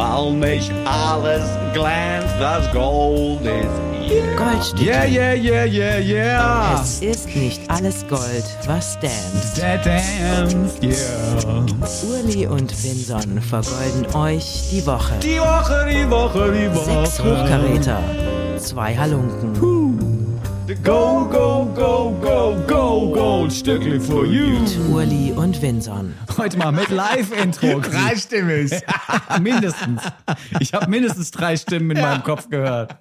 weil mich alles glänzt, das Gold ist hier. Goldstücke. Yeah, yeah, yeah, yeah, yeah. Es ist nicht alles Gold, was dance. That dance, yeah. Urli und Vinson vergolden euch die Woche. Die Woche, die Woche, die Woche. Sechs Hochkaräter, zwei Halunken. Go, go, go, go, go, Goldstückli for you. Urli und Vinson. Heute mal mit Live-Intro. Dreistimmig. mindestens. Ich habe mindestens drei Stimmen in meinem Kopf gehört.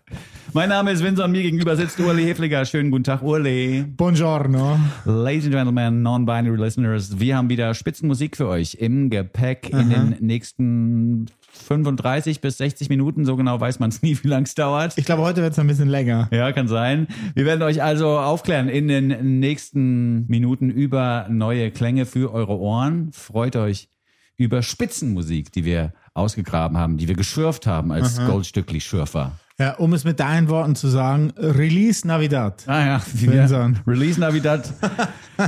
Mein Name ist Vincent, mir gegenüber sitzt Urli Hefliger. Schönen guten Tag, Urli. Buongiorno. Ladies and Gentlemen, Non-Binary Listeners, wir haben wieder Spitzenmusik für euch im Gepäck in den nächsten 35 bis 60 Minuten. So genau weiß man es nie, wie lang es dauert. Ich glaube, heute wird es ein bisschen länger. Ja, kann sein. Wir werden euch also aufklären in den nächsten Minuten über neue Klänge für eure Ohren. Freut euch über Spitzenmusik, die wir ausgegraben haben, die wir geschürft haben als Goldstückli-Schürfer. Ja, um es mit deinen Worten zu sagen, Release Navidad. Ah ja, wie wir, Vincent. Release Navidad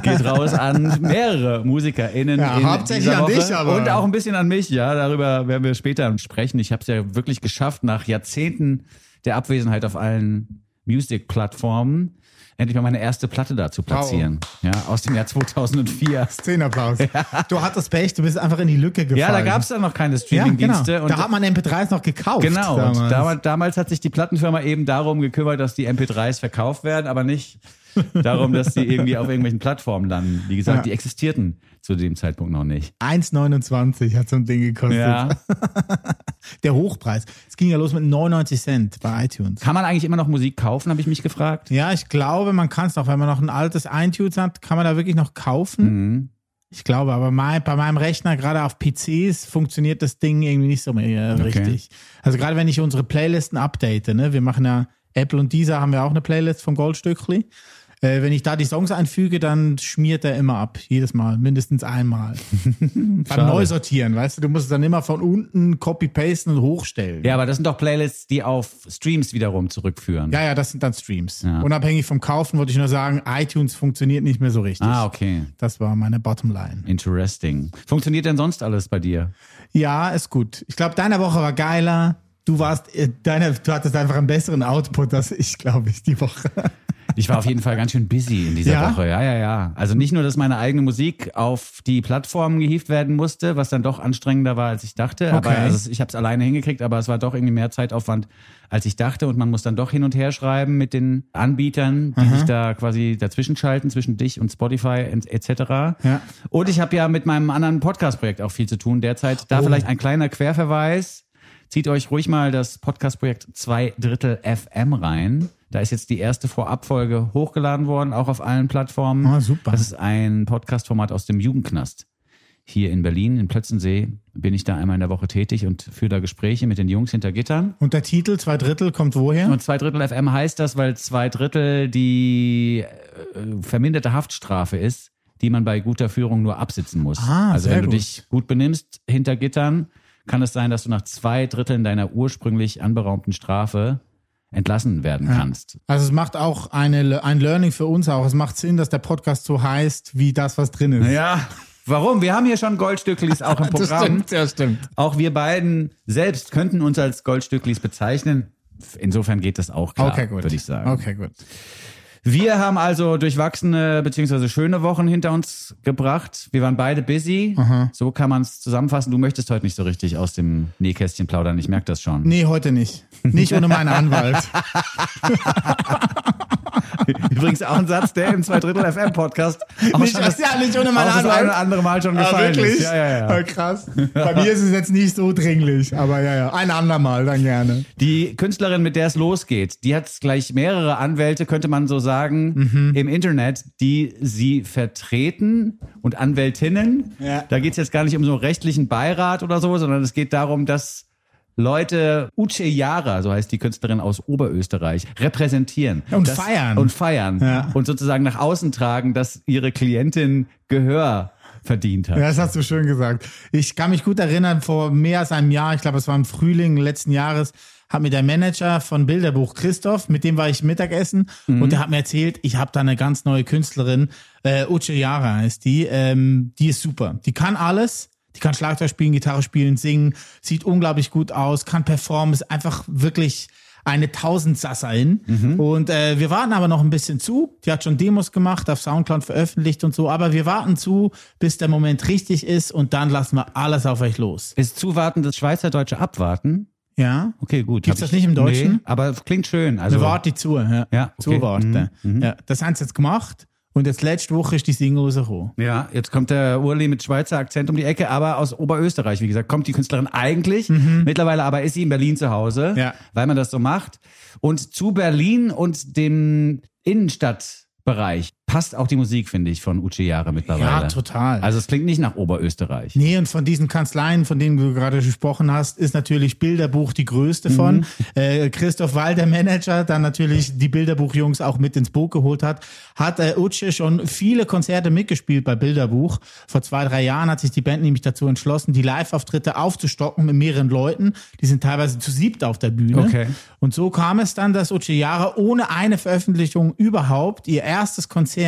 geht raus an mehrere MusikerInnen Ja, in hauptsächlich an dich, aber- Und auch ein bisschen an mich, ja, darüber werden wir später sprechen. Ich habe es ja wirklich geschafft, nach Jahrzehnten der Abwesenheit auf allen Music-Plattformen endlich mal meine erste Platte da zu platzieren. Ja, aus dem Jahr 2004. Zehnapplaus. Du hattest Pech, du bist einfach in die Lücke gefallen. Ja, da gab es dann noch keine ja, Streaming-Dienste. genau. und Da hat man MP3s noch gekauft. Genau, damals. und damals, damals hat sich die Plattenfirma eben darum gekümmert, dass die MP3s verkauft werden, aber nicht darum, dass die irgendwie auf irgendwelchen Plattformen landen. Wie gesagt, Ja. die existierten zu dem Zeitpunkt noch nicht. 1,29 hat so ein Ding gekostet. Ja. Der Hochpreis. Es ging ja los mit 99 Cent bei iTunes. Kann man eigentlich immer noch Musik kaufen, habe ich mich gefragt. Ja, ich glaube, man kann es noch, wenn man noch ein altes iTunes hat, kann man da wirklich noch kaufen. Mhm. Ich glaube, aber mein, bei meinem Rechner, gerade auf PCs, funktioniert das Ding irgendwie nicht so mehr Okay. richtig. Also gerade wenn ich unsere Playlisten update, ne, wir machen ja Apple und Deezer haben wir auch eine Playlist vom Goldstückli. Äh, wenn ich da die Songs einfüge, dann schmiert er immer ab. Jedes Mal. Mindestens einmal. Beim. Neusortieren, weißt du, du musst es dann immer von unten copy-pasten und hochstellen. Ja, aber das sind doch Playlists, die auf Streams wiederum zurückführen. Ja, ja, das sind dann Streams. Ja. Unabhängig vom Kaufen wollte ich nur sagen, iTunes funktioniert nicht mehr so richtig. Ah, okay. Das war meine Bottomline. Interesting. Funktioniert denn sonst alles bei dir? Ja, ist gut. Ich glaube, deine Woche war geiler. Du warst, äh, deine, du hattest einfach einen besseren Output als ich, glaube ich, die Woche. Ich war auf jeden Fall ganz schön busy in dieser Ja? Woche. Ja, ja, ja. Also nicht nur, dass meine eigene Musik auf die Plattformen gehievt werden musste, was dann doch anstrengender war, als ich dachte. Aber Okay. also ich habe es alleine hingekriegt, aber es war doch irgendwie mehr Zeitaufwand, als ich dachte. Und man muss dann doch hin und her schreiben mit den Anbietern, die sich da quasi dazwischen schalten, zwischen dich und Spotify etc. Ja. Und ich habe ja mit meinem anderen Podcast-Projekt auch viel zu tun derzeit. Da Oh. vielleicht ein kleiner Querverweis. Zieht euch ruhig mal das Podcast-Projekt zwei Drittel FM rein. Da ist jetzt die erste Vorabfolge hochgeladen worden, auch auf allen Plattformen. Ah, super. Das ist ein Podcast-Format aus dem Jugendknast. Hier in Berlin, in Plötzensee, bin ich da einmal in der Woche tätig und führe da Gespräche mit den Jungs hinter Gittern. Und der Titel, zwei Drittel, kommt woher? Und zwei Drittel FM heißt das, weil zwei Drittel die äh, verminderte Haftstrafe ist, die man bei guter Führung nur absitzen muss. Ah, also wenn du gut. dich gut benimmst hinter Gittern, kann es sein, dass du nach zwei Dritteln deiner ursprünglich anberaumten Strafe entlassen werden kannst. Also es macht auch eine, ein Learning für uns auch. Es macht Sinn, dass der Podcast so heißt, wie das, was drin ist. Ja. Warum? Wir haben hier schon Goldstücklis auch im Programm. ja, stimmt. Auch wir beiden selbst könnten uns als Goldstücklis bezeichnen. Insofern geht das auch klar, Okay, würde ich sagen. Okay, gut. Wir haben also durchwachsene beziehungsweise schöne Wochen hinter uns gebracht. Wir waren beide busy. So kann man es zusammenfassen. Du möchtest heute nicht so richtig aus dem Nähkästchen plaudern. Ich merke das schon. Nee, heute nicht. Nicht ohne meinen Anwalt. Übrigens auch ein Satz, der im zwei Drittel FM Podcast auch Nicht- schon das, ja, nicht ohne das Anwalt. eine oder andere Mal schon gefallen ist. Ja, ja, ja. Oh, krass. Bei mir ist es jetzt nicht so dringlich, aber ja, ja. Ein andermal dann gerne. Die Künstlerin, mit der es losgeht, die hat gleich mehrere Anwälte, könnte man so sagen, Mhm. im Internet, die sie vertreten und Anwältinnen. Ja. Da geht es jetzt gar nicht um so einen rechtlichen Beirat oder so, sondern es geht darum, dass Leute Uche Yara, so heißt die Künstlerin aus Oberösterreich, repräsentieren. Und das, feiern. Und feiern. Ja. Und sozusagen nach außen tragen, dass ihre Klientin Gehör verdient hat. Ja, das hast du schön gesagt. Ich kann mich gut erinnern, vor mehr als einem Jahr, ich glaube, es war im Frühling letzten Jahres, hat mir der Manager von Bilderbuch Christoph, mit dem war ich Mittagessen und der hat mir erzählt, ich habe da eine ganz neue Künstlerin, äh, Uche Yara heißt die, ähm, die ist super. Die kann alles, Die kann Schlagzeug spielen, Gitarre spielen, singen, sieht unglaublich gut aus, kann performen, ist einfach wirklich eine Tausendsasserin. Und äh, wir warten aber noch ein bisschen zu. Die hat schon Demos gemacht, auf Soundcloud veröffentlicht und so. Aber wir warten zu, bis der Moment richtig ist und dann lassen wir alles auf euch los. Ist Zuwarten das Schweizerdeutsche Abwarten? Ja? Okay, gut. Gibt's Hab das nicht im Deutschen? Nee, aber klingt schön. Also, Wir warten zu. Ja, Ja, okay. Zuwarten. Ja, das haben sie jetzt gemacht. Und jetzt letzte Woche ist die Single rausgekommen. Ja, jetzt kommt der Urli mit Schweizer Akzent um die Ecke, aber aus Oberösterreich, wie gesagt, kommt die Künstlerin eigentlich. Mittlerweile aber ist sie in Berlin zu Hause, Mhm. Ja. weil man das so macht. Und zu Berlin und dem Innenstadtbereich passt auch die Musik, finde ich, von Uche Jahre mittlerweile. Ja, total. Also es klingt nicht nach Oberösterreich. Nee, und von diesen Kanzleien, von denen du gerade gesprochen hast, ist natürlich Bilderbuch die größte Mhm. von. Äh, Christoph Wall, der Manager, dann natürlich die Bilderbuch-Jungs auch mit ins Boot geholt hat, hat äh, Utsche schon viele Konzerte mitgespielt bei Bilderbuch. Vor zwei, drei Jahren hat sich die Band nämlich dazu entschlossen, die Live-Auftritte aufzustocken mit mehreren Leuten. Die sind teilweise zu siebt auf der Bühne. Okay. Und so kam es dann, dass Uche Jahre ohne eine Veröffentlichung überhaupt ihr erstes Konzert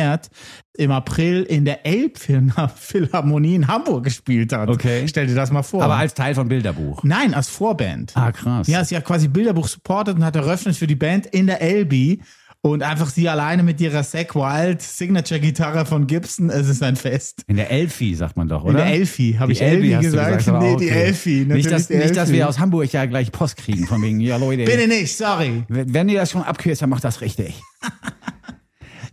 im April in der Elbphilharmonie in Hamburg gespielt hat. Okay. Stell dir das mal vor. Aber als Teil von Bilderbuch. Nein, als Vorband. Ah, krass. Ja, sie hat quasi Bilderbuch supportet und hat eröffnet für die Band in der LB. Und einfach sie alleine mit ihrer Zack Wild Signature-Gitarre von Gibson, es ist ein Fest. In der Elfi, sagt man doch, oder? In der Elfi, habe ich Elbi gesagt? aber nee, auch die okay. Elfi. Nicht, dass, die nicht, dass Elfi. wir aus Hamburg ja gleich Post kriegen, von wegen, ja Leute, Bitte nicht, sorry. wenn wenn ihr das schon abkürzt, dann macht das richtig.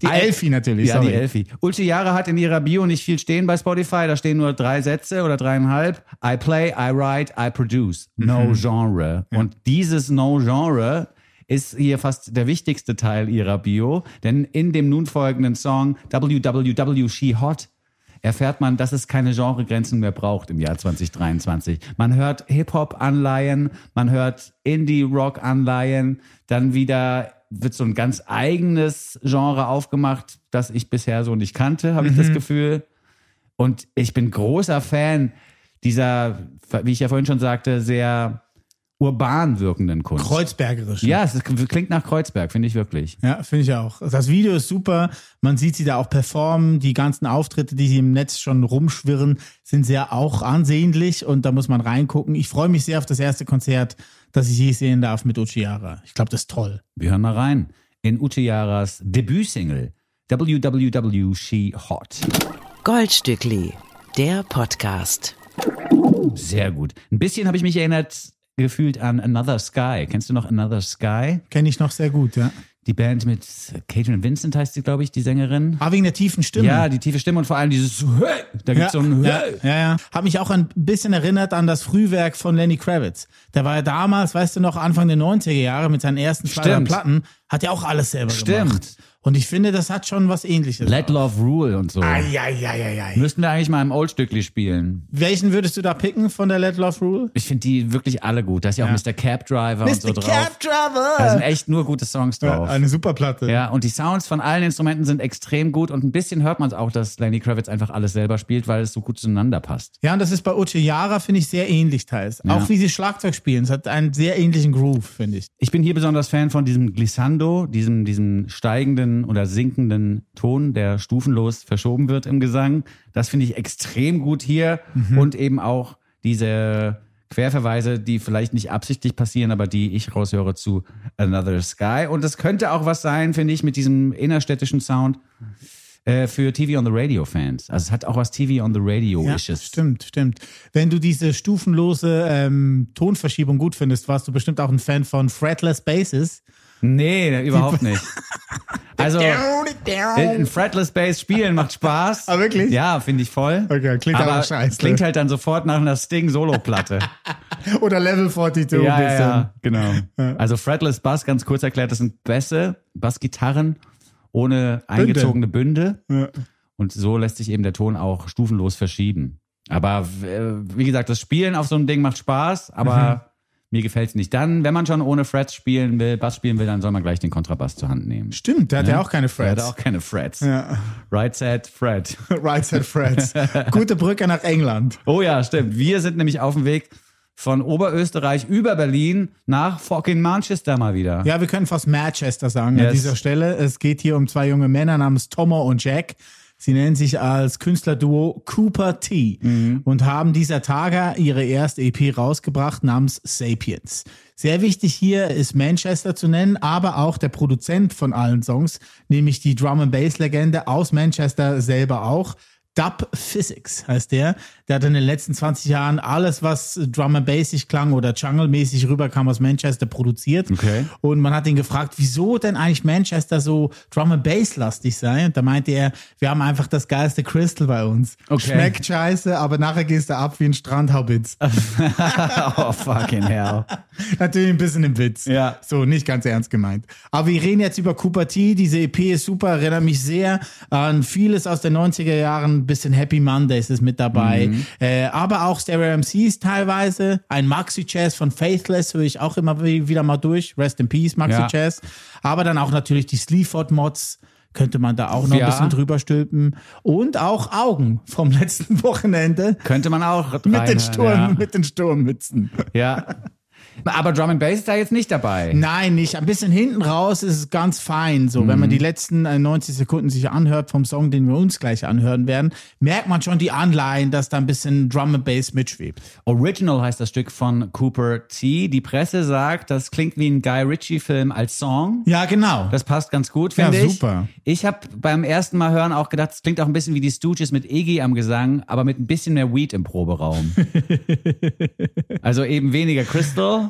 Die Al- Elfi natürlich, Ja, sorry. die Elfi. Ulti Jahre hat in ihrer Bio nicht viel stehen bei Spotify. Da stehen nur drei Sätze oder dreieinhalb. I play, I write, I produce. No Mhm. Genre. Und dieses No Genre ist hier fast der wichtigste Teil ihrer Bio. Denn in dem nun folgenden Song WWW She Hot erfährt man, dass es keine Genregrenzen mehr braucht im Jahr 2023. Man hört Hip-Hop-Anleihen, man hört Indie-Rock-Anleihen, dann wieder wird so ein ganz eigenes Genre aufgemacht, das ich bisher so nicht kannte, habe ich das Gefühl. Und ich bin großer Fan dieser, wie ich ja vorhin schon sagte, sehr urban wirkenden Kunst. Kreuzbergerisch. ja, es klingt nach Kreuzberg, finde ich wirklich. Ja, finde ich auch. Das Video ist super. Man sieht sie da auch performen. Die ganzen Auftritte, die sie im Netz schon rumschwirren, sind sehr auch ansehnlich und da muss man reingucken. Ich freue mich sehr auf das erste Konzert, das ich je sehen darf mit Uchiara. Ich glaube, das ist toll. Wir hören mal rein in Uchiyaras Debütsingle WWW She Hot. Goldstückli, der Podcast. Sehr gut. Ein bisschen habe ich mich erinnert gefühlt an Another Sky. Kennst du noch Another Sky? Kenne ich noch sehr gut, ja. Die Band mit Catherine Vincent heißt sie, glaube ich, die Sängerin. Aber wegen der tiefen Stimme. Ja, die tiefe Stimme und vor allem dieses Hey! Da Ja, gibt's so ein ja, Hey! ja, ja. Hat mich auch ein bisschen erinnert an das Frühwerk von Lenny Kravitz. Der war ja damals, weißt du noch, Anfang der 90er Jahre mit seinen ersten zwei. Platten, hat ja auch alles selber Stimmt. gemacht. Und ich finde, das hat schon was ähnliches. Let Love Rule und so. Eieieiei. Müssten wir eigentlich mal im Oldstückli spielen. Welchen würdest du da picken von der Let Love Rule? Ich finde die wirklich alle gut. Da ist ja auch Ja. Mr. Cab Driver und so Mr. drauf. Cab Da Driver! sind echt nur gute Songs drauf. Eine super Platte. Ja, und die Sounds von allen Instrumenten sind extrem gut und ein bisschen hört man es auch, dass Lenny Kravitz einfach alles selber spielt, weil es so gut zueinander passt. Ja, und das ist bei Uche Yara, finde ich, sehr ähnlich teils. Auch wie sie Schlagzeug spielen. Es hat einen sehr ähnlichen Groove, finde ich. Ich bin hier besonders Fan von diesem Glissando, diesem, diesem steigenden oder sinkenden Ton, der stufenlos verschoben wird im Gesang. Das finde ich extrem gut hier und eben auch diese Querverweise, die vielleicht nicht absichtlich passieren, aber die ich raushöre zu Another Sky. Und das könnte auch was sein, finde ich, mit diesem innerstädtischen Sound äh, für TV on the Radio Fans. Also es hat auch was TV on the Radio Ja, isches. stimmt, stimmt. Wenn du diese stufenlose ähm, Tonverschiebung gut findest, warst du bestimmt auch ein Fan von Fretless Basses. Nee, überhaupt nicht. Also ein Fretless Bass spielen macht Spaß. Ah, wirklich? Ja, finde ich voll. Okay, klingt aber aber scheiße. Klingt halt dann sofort nach einer Sting Solo-Platte. Oder Level 42 ja, ja, genau. Also Fretless Bass, ganz kurz erklärt, das sind Bässe, Bassgitarren ohne eingezogene Bünde. Ja. Und so lässt sich eben der Ton auch stufenlos verschieben. Aber äh, wie gesagt, das Spielen auf so einem Ding macht Spaß, aber mir gefällt's nicht. Dann, wenn man schon ohne Frets spielen will, Bass spielen will, dann soll man gleich den Kontrabass zur Hand nehmen. Stimmt, der hat ja, auch keine Er hat Frets. auch keine Frets. Ja. Right set, Fret. right Side Frets. Gute Brücke nach England. Oh ja, stimmt. Wir sind nämlich auf dem Weg von Oberösterreich über Berlin nach fucking Manchester mal wieder. Ja, wir können fast Manchester sagen an Yes. dieser Stelle. Es geht hier um zwei junge Männer namens Tomo und Jack. Sie nennen sich als Künstlerduo Cooper T und haben dieser Tage ihre erste EP rausgebracht namens Sapiens. Sehr wichtig hier ist Manchester zu nennen, aber auch der Produzent von allen Songs, nämlich die Drum and Bass Legende aus Manchester selber auch. Dub Physics heißt der. Der hat in den letzten 20 Jahren alles, was Drum and Bassig klang oder Jungle-mäßig rüberkam aus Manchester produziert. Okay. Und man hat ihn gefragt, wieso denn eigentlich Manchester so Drum and Bass lastig sei. Und da meinte er, wir haben einfach das geilste Crystal bei uns. Okay. Schmeckt scheiße, aber nachher gehst du ab wie ein Strandhaubitz. oh, fucking hell. Natürlich ein bisschen im Witz. Ja. So, nicht ganz ernst gemeint. Aber wir reden jetzt über Cooper T. Diese EP ist super, erinnert mich sehr an vieles aus den 90er Jahren. Ein bisschen Happy Mondays ist mit dabei. Äh, aber auch Stereo MCs teilweise. Ein Maxi Jazz von Faithless höre ich auch immer wie- wieder mal durch. Rest in Peace, Maxi Ja. Jazz. Aber dann auch natürlich die Sleaford Mods. Könnte man da auch noch Ja. ein bisschen drüber stülpen. Und auch Augen vom letzten Wochenende. Könnte man auch Mit den, Sturm, mit den Sturmmützen. Ja. ja. Aber Drum and Bass ist da jetzt nicht dabei. Nein, nicht. Ein bisschen hinten raus ist es ganz fein. So, wenn man Mhm. die letzten äh, 90 Sekunden sich anhört vom Song, den wir uns gleich anhören werden, merkt man schon die Anleihen, dass da ein bisschen Drum and Bass mitschwebt. Original heißt das Stück von Cooper T. Die Presse sagt, das klingt wie ein Guy Ritchie-Film als Song. Ja, genau. Das passt ganz gut, Ja, finde ich. super. Ich habe beim ersten Mal hören auch gedacht, es klingt auch ein bisschen wie die Stooges mit Iggy am Gesang, aber mit ein bisschen mehr Weed im Proberaum. also eben weniger Crystal,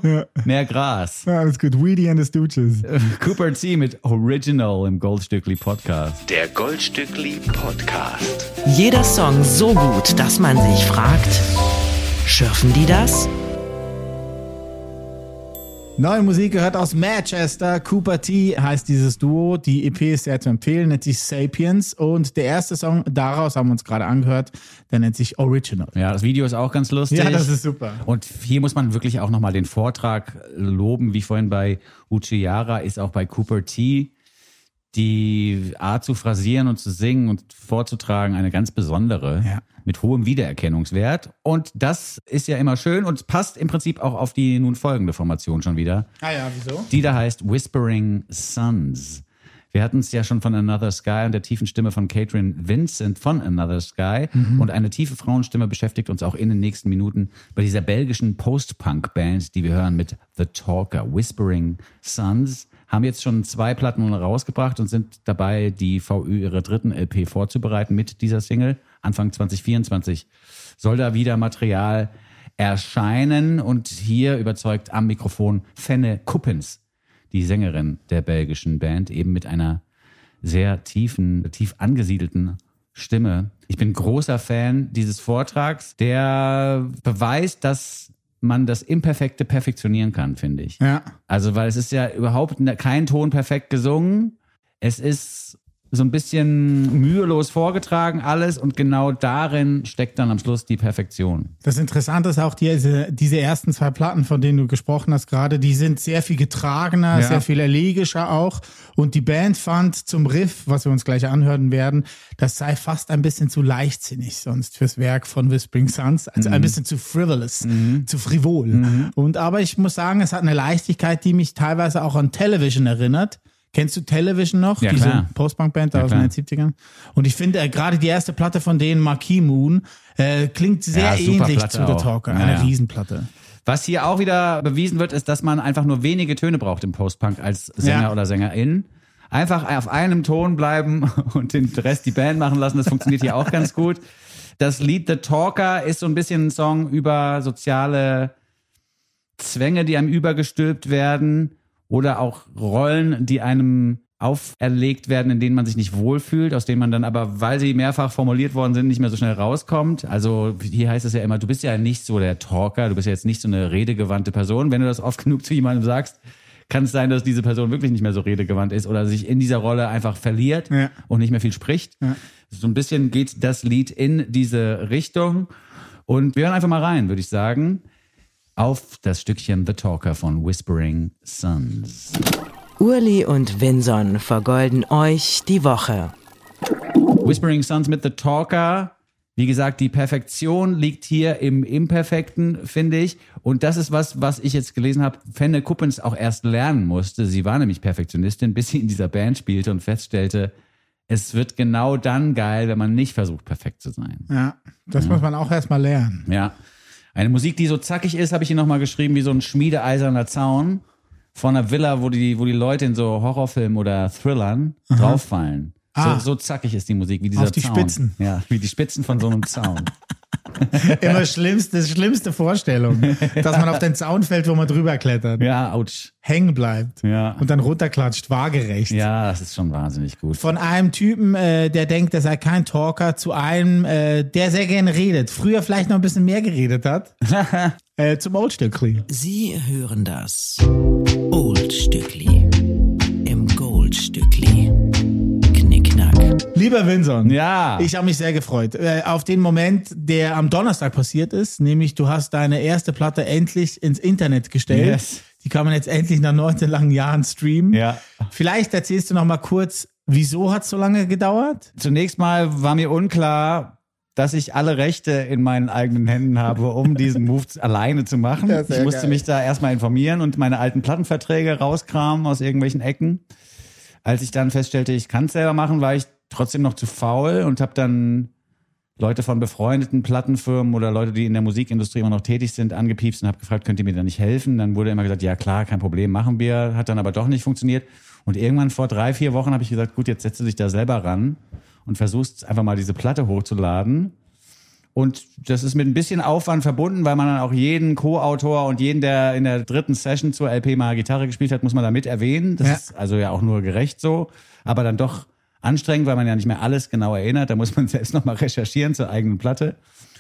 mehr Gras. ja, alles gut. Weedy and the Stooges. Cooper T mit Original im Goldstückli Podcast. Der Goldstückli Podcast. Jeder Song so gut, dass man sich fragt, schürfen die das? Neue Musik gehört aus Manchester. Cooper T heißt dieses Duo. Die EP ist sehr zu empfehlen, nennt sich Sapiens. Und der erste Song daraus haben wir uns gerade angehört, der nennt sich Original. Ja, das Video ist auch ganz lustig. Ja, das ist super. Und hier muss man wirklich auch nochmal den Vortrag loben, wie vorhin bei Uchiara ist auch bei Cooper T. Die Art zu phrasieren und zu singen und vorzutragen eine ganz besondere, Ja. mit hohem Wiedererkennungswert. Und das ist ja immer schön und passt im Prinzip auch auf die nun folgende Formation schon wieder. Ah ja, wieso? Die da heißt Whispering Suns. Wir hatten es ja schon von Another Sky und der tiefen Stimme von Catherine Vincent von Another Sky. Und eine tiefe Frauenstimme beschäftigt uns auch in den nächsten Minuten bei dieser belgischen Post-Punk-Band, die wir hören mit The Talker. Whispering Suns haben jetzt schon zwei Platten rausgebracht und sind dabei, die VÜ ihre dritten LP vorzubereiten mit dieser Single. Anfang 2024 soll da wieder Material erscheinen und hier überzeugt am Mikrofon Fenne Kuppens, die Sängerin der belgischen Band, eben mit einer sehr tiefen, tief angesiedelten Stimme. Ich bin großer Fan dieses Vortrags, der beweist, dass man das Imperfekte perfektionieren kann, finde ich. Ja. Also, weil es ist ja überhaupt ne- kein Ton perfekt gesungen. Es ist so ein bisschen mühelos vorgetragen alles und genau darin steckt dann am Schluss die Perfektion. Das Interessante ist auch diese, diese ersten zwei Platten, von denen du gesprochen hast gerade, die sind sehr viel getragener, Ja. sehr viel elegischer auch. Und die Band fand zum Riff, was wir uns gleich anhören werden, das sei fast ein bisschen zu leichtsinnig sonst fürs Werk von Whispering Suns. Also Mhm. ein bisschen zu frivolous, zu frivol. Und aber ich muss sagen, es hat eine Leichtigkeit, die mich teilweise auch an Television erinnert. Kennst du Television noch? Ja, Diese. Post-Punk-Band Ja, aus den 70ern. Und ich finde, äh, gerade die erste Platte von denen, Marquis Moon, äh, klingt sehr Ja, ähnlich Platte zu The auch. Talker. Ja, Eine ja. Riesenplatte. Was hier auch wieder bewiesen wird, ist, dass man einfach nur wenige Töne braucht im Post-Punk als Sänger oder Sängerin. Einfach auf einem Ton bleiben und den Rest die Band machen lassen. Das funktioniert hier auch ganz gut. Das Lied The Talker ist so ein bisschen ein Song über soziale Zwänge, die einem übergestülpt werden oder auch Rollen, die einem auferlegt werden, in denen man sich nicht wohlfühlt, aus denen man dann aber, weil sie mehrfach formuliert worden sind, nicht mehr so schnell rauskommt. Also hier heißt es ja immer, du bist ja nicht so der Talker, du bist ja jetzt nicht so eine redegewandte Person. Wenn du das oft genug zu jemandem sagst, kann es sein, dass diese Person wirklich nicht mehr so redegewandt ist oder sich in dieser Rolle einfach verliert Ja. und nicht mehr viel spricht. So ein bisschen geht das Lied in diese Richtung. Und wir hören einfach mal rein, würde ich sagen, auf das Stückchen The Talker von Whispering Suns. Urli und Vinson vergolden euch die Woche. Whispering Suns mit The Talker. Wie gesagt, die Perfektion liegt hier im Imperfekten, finde ich. Und das ist was, was ich jetzt gelesen habe, Fenne Kuppens auch erst lernen musste. Sie war nämlich Perfektionistin, bis sie in dieser Band spielte und feststellte, es wird genau dann geil, wenn man nicht versucht, perfekt zu sein. Ja, das muss man auch erstmal lernen. Ja. Eine Musik, die so zackig ist, habe ich hier nochmal geschrieben, wie so ein schmiedeeiserner Zaun von einer Villa, wo die, wo die Leute in so Horrorfilmen oder Thrillern drauffallen. Ah. So, so zackig ist die Musik, wie dieser Auf die Zaun. Spitzen. Ja, wie die Spitzen von so einem Zaun. Immer schlimmste, schlimmste Vorstellung, dass man auf den Zaun fällt, wo man drüber klettert, Ja, ouch. hängen bleibt Ja. und dann runterklatscht, waagerecht. Ja, das ist schon wahnsinnig gut. Von einem Typen, äh, der denkt, er sei kein Talker, zu einem, äh, der sehr gerne redet. Früher vielleicht noch ein bisschen mehr geredet hat. äh, zum Oldstückli. Sie hören das Oldstückli Lieber Winson. Ja. Ich habe mich sehr gefreut äh, auf den Moment, der am Donnerstag passiert ist, nämlich du hast deine erste Platte endlich ins Internet gestellt. Yes. Die kann man jetzt endlich nach 19 langen Jahren streamen. Ja. Vielleicht erzählst du noch mal kurz, wieso hat es so lange gedauert? Zunächst mal war mir unklar, dass ich alle Rechte in meinen eigenen Händen habe, um diesen Move alleine zu machen. Ja, ich musste geil. mich da erstmal informieren und meine alten Plattenverträge rauskramen aus irgendwelchen Ecken. Als ich dann feststellte, ich kann es selber machen, war ich trotzdem noch zu faul und habe dann Leute von befreundeten Plattenfirmen oder Leute, die in der Musikindustrie immer noch tätig sind, angepiepst und habe gefragt, könnt ihr mir da nicht helfen? Dann wurde immer gesagt, ja klar, kein Problem, machen wir. Hat dann aber doch nicht funktioniert. Und irgendwann vor drei, vier Wochen habe ich gesagt, gut, jetzt setzt du dich da selber ran und versuchst einfach mal diese Platte hochzuladen. Und das ist mit ein bisschen Aufwand verbunden, weil man dann auch jeden Co-Autor und jeden, der in der dritten Session zur LP mal Gitarre gespielt hat, muss man da mit erwähnen. Das Ja. ist also ja auch nur gerecht so, aber dann doch anstrengend, weil man ja nicht mehr alles genau erinnert. Da muss man selbst nochmal recherchieren zur eigenen Platte.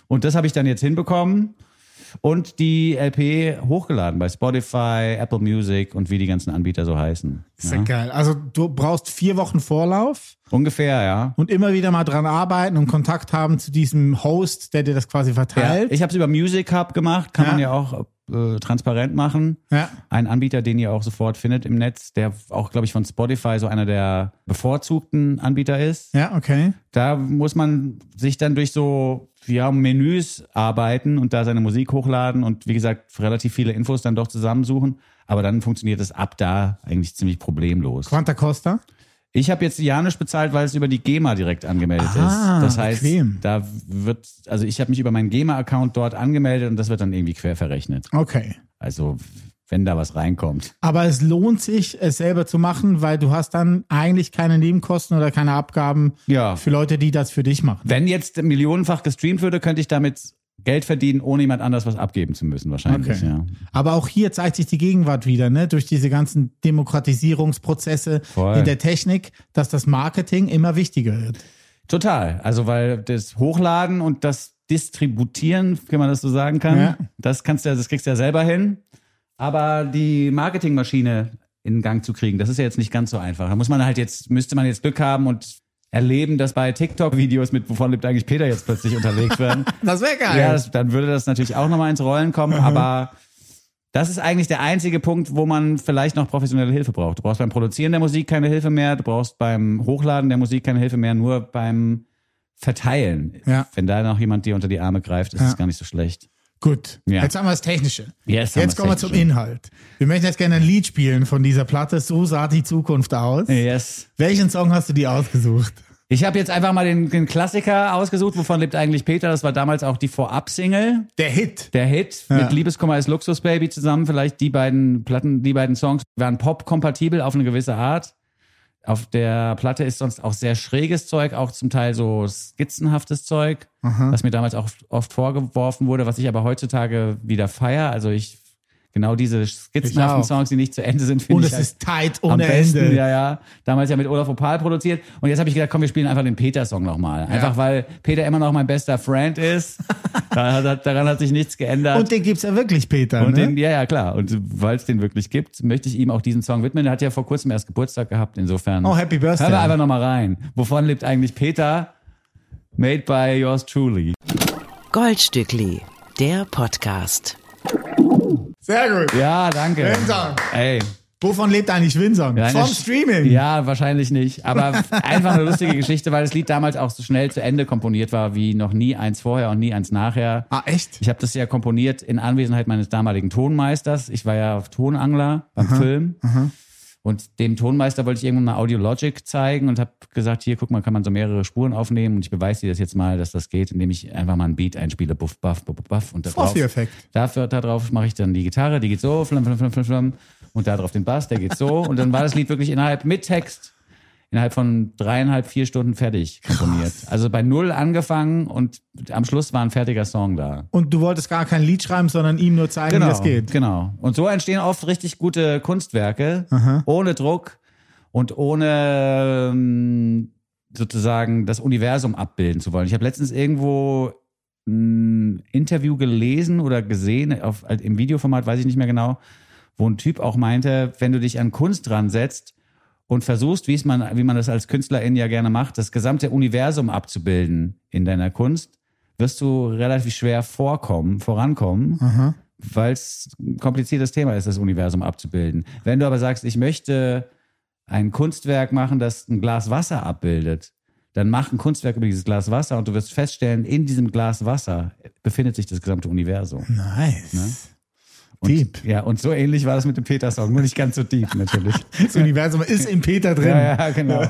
Und das habe ich dann jetzt hinbekommen und die LP hochgeladen bei Spotify, Apple Music und wie die ganzen Anbieter so heißen. Ist ja geil. Also du brauchst vier Wochen Vorlauf Ungefähr, ja. und immer wieder mal dran arbeiten und Kontakt haben zu diesem Host, der dir das quasi Ja, verteilt. ich habe es über Music Hub gemacht, kann Ja. man ja auch äh, transparent machen. Ja. Ein Anbieter, den ihr auch sofort findet im Netz, der auch, glaube ich, von Spotify so einer der bevorzugten Anbieter ist. ja, okay. Da muss man sich dann durch so ja, Menüs arbeiten und da seine Musik hochladen und wie gesagt, relativ viele Infos dann doch zusammensuchen. Aber dann funktioniert es ab da eigentlich ziemlich problemlos. Quanta Costa? Ich habe jetzt Janisch bezahlt, weil es über die GEMA direkt angemeldet Ah, ist. Das heißt, bequem. da wird, also ich habe mich über meinen GEMA-Account dort angemeldet und das wird dann irgendwie quer verrechnet. Okay. Also wenn da was reinkommt. Aber es lohnt sich, es selber zu machen, weil du hast dann eigentlich keine Nebenkosten oder keine Abgaben Ja. für Leute, die das für dich machen. Wenn jetzt millionenfach gestreamt würde, könnte ich damit Geld verdienen, ohne jemand anders was abgeben zu müssen, wahrscheinlich. Okay. Ja. Aber auch hier zeigt sich die Gegenwart wieder, ne? durch diese ganzen Demokratisierungsprozesse Voll. in der Technik, dass das Marketing immer wichtiger wird. Total. Also weil das Hochladen und das Distributieren, wenn man das so sagen kann, Ja. das kannst du, das kriegst du ja selber hin. Aber die Marketingmaschine in Gang zu kriegen, das ist ja jetzt nicht ganz so einfach. Da muss man halt jetzt, müsste man jetzt Glück haben und erleben, dass bei TikTok-Videos mit wovon lebt eigentlich Peter jetzt plötzlich unterwegs werden. Das wäre geil. Ja, das, dann würde das natürlich auch nochmal ins Rollen kommen, aber das ist eigentlich der einzige Punkt, wo man vielleicht noch professionelle Hilfe braucht. Du brauchst beim Produzieren der Musik keine Hilfe mehr, du brauchst beim Hochladen der Musik keine Hilfe mehr, nur beim Verteilen. Ja. Wenn da noch jemand dir unter die Arme greift, ist Ja. es gar nicht so schlecht. Gut, Ja. jetzt haben wir das Technische. Yes, jetzt kommen wir zum. Inhalt. Wir möchten jetzt gerne ein Lied spielen von dieser Platte. So sah die Zukunft aus. Yes. Welchen Song hast du dir ausgesucht? Ich habe jetzt einfach mal den, den Klassiker ausgesucht, wovon lebt eigentlich Peter. Das war damals auch die Vorab-Single. Der Hit. Der Hit Ja. mit Liebeskummer ist Luxusbaby zusammen, vielleicht die beiden Platten, die beiden Songs waren pop-kompatibel auf eine gewisse Art. Auf der Platte ist sonst auch sehr schräges Zeug, auch zum Teil so skizzenhaftes Zeug, was mir damals auch oft vorgeworfen wurde, was ich aber heutzutage wieder feier. Also ich genau diese skizzenhaften. Songs, die nicht zu Ende sind, Und finde es ich halt ist tight am ohne besten, Ende. ja, ja. Damals ja mit Olaf Opal produziert. Und jetzt habe ich gedacht, komm, wir spielen einfach den Peter-Song nochmal. Einfach weil Peter immer noch mein bester Friend ist. da hat, daran hat sich nichts geändert. Und den gibt's ja wirklich, Peter. Und ne? den, ja, ja, klar. Und weil es den wirklich gibt, möchte ich ihm auch diesen Song widmen. Er hat ja vor kurzem erst Geburtstag gehabt, insofern. Oh, Happy Birthday. Hören wir einfach nochmal rein. Wovon lebt eigentlich Peter? Made by yours truly. Goldstückli, der Podcast. Sehr gut. Ja, danke. Windsor. Ey. Wovon lebt eigentlich Windsor? Ja, Vom Streaming. Ja, wahrscheinlich nicht. Aber einfach eine lustige Geschichte, weil das Lied damals auch so schnell zu Ende komponiert war, wie noch nie eins vorher und nie eins nachher. Ah, echt? Ich habe das ja komponiert in Anwesenheit meines damaligen Tonmeisters. Ich war ja Tonangler beim Film. Und dem Tonmeister wollte ich irgendwann mal Audiologic zeigen und habe gesagt, hier, guck mal, kann man so mehrere Spuren aufnehmen und ich beweise dir das jetzt mal, dass das geht, indem ich einfach mal ein Beat einspiele, buff, buff, buff, buff und da drauf, Vorführeffekt. dafür, da drauf mache ich dann die Gitarre, die geht so, flam, flam, flam, flam, flam, und da drauf den Bass, der geht so und dann war das Lied wirklich innerhalb mit Text innerhalb von dreieinhalb, vier Stunden fertig komponiert. Also bei null angefangen und am Schluss war ein fertiger Song da. Und du wolltest gar kein Lied schreiben, sondern ihm nur zeigen, wie das geht. Genau. Und so entstehen oft richtig gute Kunstwerke, ohne Druck und ohne ähm, sozusagen das Universum abbilden zu wollen. Ich habe letztens irgendwo ein Interview gelesen oder gesehen, auf, im Videoformat, weiß ich nicht mehr genau, wo ein Typ auch meinte, wenn du dich an Kunst dran setzt und versuchst, wie es man, wie man das als Künstlerin ja gerne macht, das gesamte Universum abzubilden in deiner Kunst, wirst du relativ schwer vorkommen, vorankommen, weil es ein kompliziertes Thema ist, das Universum abzubilden. Wenn du aber sagst, ich möchte ein Kunstwerk machen, das ein Glas Wasser abbildet, dann mach ein Kunstwerk über dieses Glas Wasser und du wirst feststellen, in diesem Glas Wasser befindet sich das gesamte Universum. Nice. Und, Deep. Ja, und so ähnlich war das mit dem Peter-Song, nur nicht ganz so deep natürlich. Das Universum ist im Peter drin. Ja, ja, genau.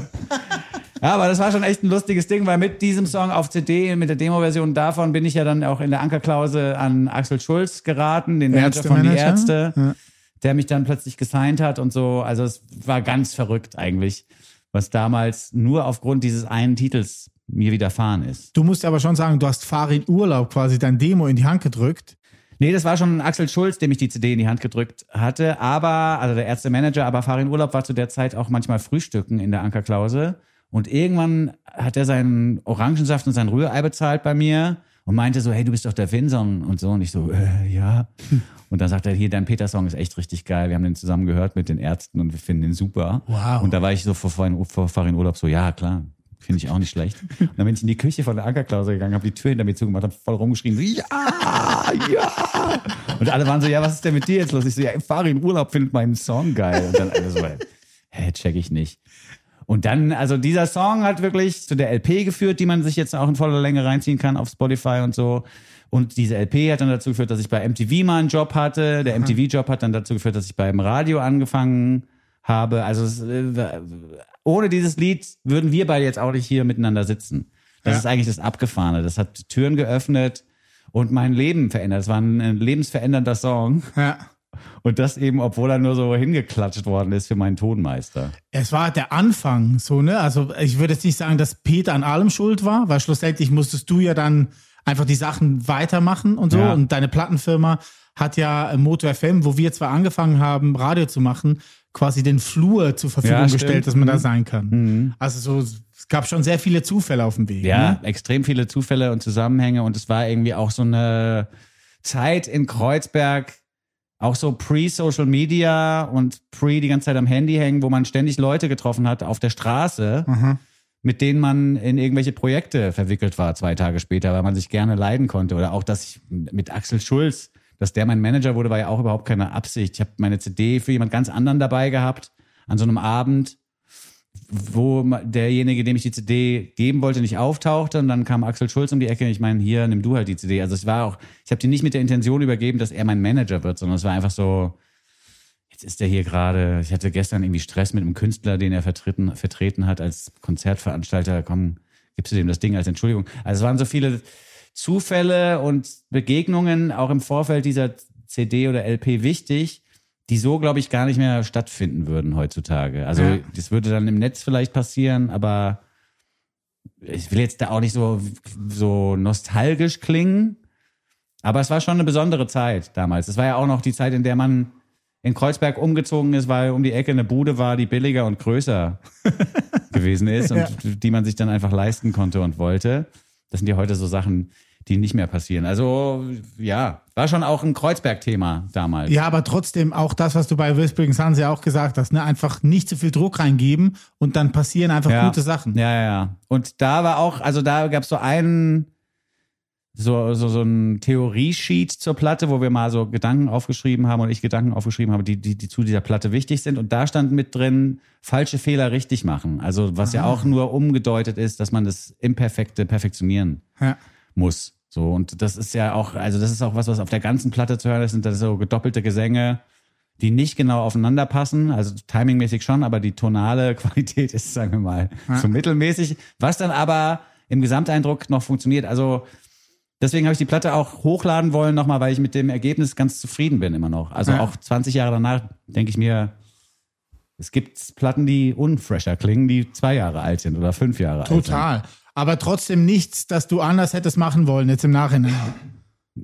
Ja, aber das war schon echt ein lustiges Ding, weil mit diesem Song auf CD, mit der Demo-Version davon, bin ich ja dann auch in der Ankerklause an Axel Schulz geraten, den Manager von Die? Ärzte, Ja. der mich dann plötzlich gesigned hat und so. Also es war ganz verrückt eigentlich, was damals nur aufgrund dieses einen Titels mir widerfahren ist. Du musst aber schon sagen, du hast Farin Urlaub quasi dein Demo in die Hand gedrückt. Nee, das war schon Axel Schulz, dem ich die CD in die Hand gedrückt hatte. Aber, also der Ärztemanager, aber Farin Urlaub war zu der Zeit auch manchmal Frühstücken in der Ankerklause. Und irgendwann hat er seinen Orangensaft und sein Rührei bezahlt bei mir und meinte so, hey, du bist doch der Vinson und so. Und ich so, äh, ja. Und dann sagt er, hier, dein Peter-Song ist echt richtig geil. Wir haben den zusammen gehört mit den Ärzten und wir finden den super. Wow. Und da war ich so vor, Farin- vor Farin Urlaub so, ja, klar. Finde ich auch nicht schlecht. Und dann bin ich in die Küche von der Ankerklause gegangen, habe die Tür hinter mir zugemacht, habe voll rumgeschrien, so, ja, ja. Und alle waren so, ja, was ist denn mit dir jetzt los? Ich so, ja, Farin Urlaub findet meinen Song geil. Und dann alle so, hä, check ich nicht. Und dann, also dieser Song hat wirklich zu der LP geführt, die man sich jetzt auch in voller Länge reinziehen kann auf Spotify und so. Und diese LP hat dann dazu geführt, dass ich bei MTV mal einen Job hatte. Der MTV-Job hat dann dazu geführt, dass ich beim Radio angefangen habe. Also es, äh, ohne dieses Lied würden wir beide jetzt auch nicht hier miteinander sitzen. Das Ja. ist eigentlich das Abgefahrene. Das hat Türen geöffnet und mein Leben verändert. Es war ein lebensverändernder Song. Ja. Und das eben, obwohl er nur so hingeklatscht worden ist für meinen Tonmeister. Es war der Anfang, so, ne? Also, ich würde jetzt nicht sagen, dass Peter an allem schuld war, weil schlussendlich musstest du ja dann einfach die Sachen weitermachen und so. Ja. Und deine Plattenfirma hat ja äh, Moto FM, wo wir zwar angefangen haben, Radio zu machen, quasi den Flur zur Verfügung Ja, gestellt, dass man da Mhm. sein kann. Also, so, es gab schon sehr viele Zufälle auf dem Weg. Ja, Ne? extrem viele Zufälle und Zusammenhänge und es war irgendwie auch so eine Zeit in Kreuzberg, auch so pre-Social Media und pre die ganze Zeit am Handy hängen, wo man ständig Leute getroffen hat auf der Straße, mit denen man in irgendwelche Projekte verwickelt war zwei Tage später, weil man sich gerne leiden konnte. Oder auch, dass ich mit Axel Schulz, dass der mein Manager wurde, war ja auch überhaupt keine Absicht. Ich habe meine CD für jemand ganz anderen dabei gehabt an so einem Abend wo derjenige, dem ich die CD geben wollte, nicht auftauchte und dann kam Axel Schulz um die Ecke. Ich meine, hier nimm du halt die CD. Also es war auch, ich habe die nicht mit der Intention übergeben, dass er mein Manager wird, sondern es war einfach so, jetzt ist er hier gerade. Ich hatte gestern irgendwie Stress mit einem Künstler, den er vertreten, vertreten hat als Konzertveranstalter. Komm, gibst du dem das Ding als Entschuldigung. Also es waren so viele Zufälle und Begegnungen auch im Vorfeld dieser CD oder LP wichtig, die so, glaube ich, gar nicht mehr stattfinden würden heutzutage. Also Ja. das würde dann im Netz vielleicht passieren, aber ich will jetzt da auch nicht so, so nostalgisch klingen. Aber es war schon eine besondere Zeit damals. Es war ja auch noch die Zeit, in der man in Kreuzberg umgezogen ist, weil um die Ecke eine Bude war, die billiger und größer gewesen ist und Ja. die man sich dann einfach leisten konnte und wollte. Das sind ja heute so Sachen, die nicht mehr passieren. Also ja, war schon auch ein Kreuzberg-Thema damals. Ja, aber trotzdem auch das, was du bei Whispering Suns ja auch gesagt hast, ne? einfach nicht zu viel Druck reingeben und dann passieren einfach ja. gute Sachen. Ja, ja, ja. Und da war auch, also da gab es so einen, so, so, so ein Theoriesheet zur Platte, wo wir mal so Gedanken aufgeschrieben haben und ich Gedanken aufgeschrieben habe, die, die, die zu dieser Platte wichtig sind. Und da stand mit drin, falsche Fehler richtig machen. Also was ja auch nur umgedeutet ist, dass man das Imperfekte perfektionieren Ja. muss. So, und das ist ja auch, also das ist auch was, was auf der ganzen Platte zu hören ist, sind das so gedoppelte Gesänge, die nicht genau aufeinander passen, also timingmäßig schon, aber die tonale Qualität ist, sagen wir mal, so mittelmäßig, was dann aber im Gesamteindruck noch funktioniert. Also deswegen habe ich die Platte auch hochladen wollen nochmal, weil ich mit dem Ergebnis ganz zufrieden bin immer noch. Also Ja. auch 20 Jahre danach denke ich mir, es gibt Platten, die unfresher klingen, die zwei Jahre alt sind oder fünf Jahre alt sind. Total. Aber trotzdem nichts, das du anders hättest machen wollen, jetzt im Nachhinein.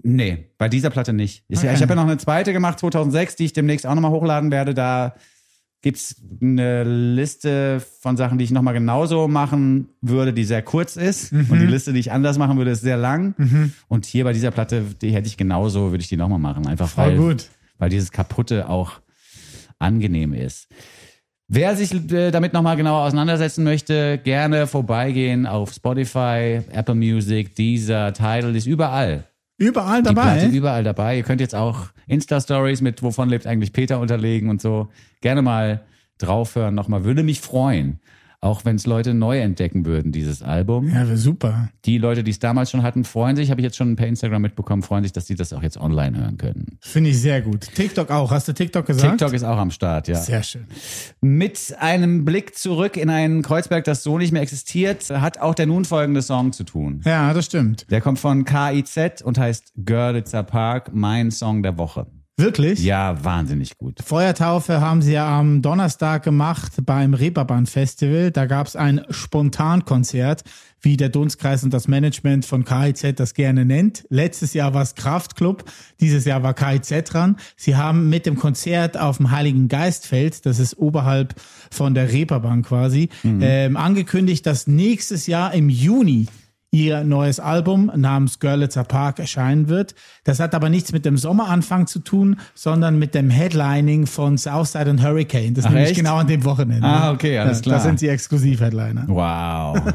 Nee, bei dieser Platte nicht. Ich, Okay. ich habe ja noch eine zweite gemacht, 2006, die ich demnächst auch nochmal hochladen werde. Da gibt's eine Liste von Sachen, die ich nochmal genauso machen würde, die sehr kurz ist. Mhm. Und die Liste, die ich anders machen würde, ist sehr lang. Und hier bei dieser Platte, die hätte ich genauso, würde ich die nochmal machen. Einfach Voll weil, gut. weil dieses Kaputte auch angenehm ist. Wer sich äh, damit nochmal genauer auseinandersetzen möchte, gerne vorbeigehen auf Spotify, Apple Music, Deezer, Tidal, ist überall. Überall Die Platte dabei. überall dabei. Ihr könnt jetzt auch Insta-Stories mit Wovon lebt eigentlich Peter unterlegen und so. Gerne mal draufhören nochmal. Würde mich freuen. Auch wenn es Leute neu entdecken würden, dieses Album. Ja, wäre super. Die Leute, die es damals schon hatten, freuen sich, habe ich jetzt schon per Instagram mitbekommen, freuen sich, dass sie das auch jetzt online hören können. Finde ich sehr gut. TikTok auch. Hast du TikTok gesagt? TikTok ist auch am Start, ja. Sehr schön. Mit einem Blick zurück in ein Kreuzberg, das so nicht mehr existiert, hat auch der nun folgende Song zu tun. Ja, das stimmt. Der kommt von KIZ und heißt Görlitzer Park, mein Song der Woche. Wirklich? Ja, wahnsinnig gut. Feuertaufe haben sie ja am Donnerstag gemacht beim Reeperbahn Festival. Da gab es ein Spontankonzert, wie der Dunstkreis und das Management von KIZ das gerne nennt. Letztes Jahr war es Kraftklub, dieses Jahr war KIZ dran. Sie haben mit dem Konzert auf dem Heiligen Geistfeld, das ist oberhalb von der Reeperbahn quasi, ähm, angekündigt, dass nächstes Jahr im Juni ihr neues Album namens Görlitzer Park erscheinen wird. Das hat aber nichts mit dem Sommeranfang zu tun, sondern mit dem Headlining von Southside und Hurricane. Das Ach, nämlich echt? genau an dem Wochenende. Ah, okay, alles klar. Da sind sie Exklusiv-Headliner. Wow.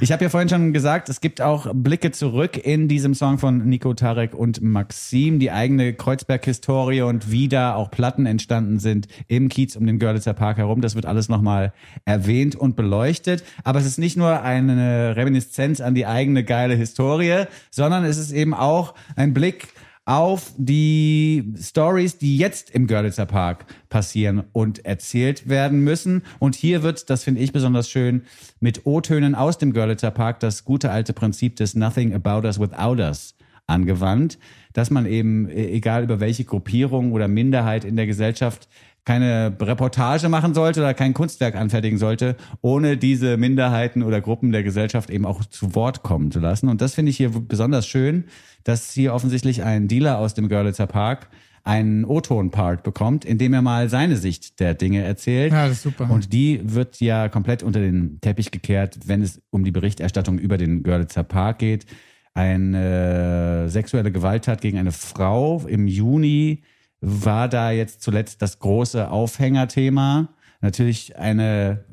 Ich habe ja vorhin schon gesagt, es gibt auch Blicke zurück in diesem Song von Nico Tarek und Maxim, die eigene Kreuzberg-Historie und wie da auch Platten entstanden sind im Kiez um den Görlitzer Park herum. Das wird alles nochmal erwähnt und beleuchtet. Aber es ist nicht nur eine Reminiszenz an die eigene geile Historie, sondern es ist eben auch ein Blick auf die Stories, die jetzt im Görlitzer Park passieren und erzählt werden müssen. Und hier wird, das finde ich besonders schön, mit O-Tönen aus dem Görlitzer Park das gute alte Prinzip des Nothing About Us Without Us angewandt, dass man eben, e- egal über welche Gruppierung oder Minderheit in der Gesellschaft, keine Reportage machen sollte oder kein Kunstwerk anfertigen sollte, ohne diese Minderheiten oder Gruppen der Gesellschaft eben auch zu Wort kommen zu lassen. Und das finde ich hier besonders schön, dass hier offensichtlich ein Dealer aus dem Görlitzer Park einen O-Ton-Part bekommt, in dem er mal seine Sicht der Dinge erzählt. Ja, das ist super. Und die wird ja komplett unter den Teppich gekehrt, wenn es um die Berichterstattung über den Görlitzer Park geht. Eine sexuelle Gewalttat gegen eine Frau im Juni war da jetzt zuletzt das große Aufhängerthema. Natürlich eine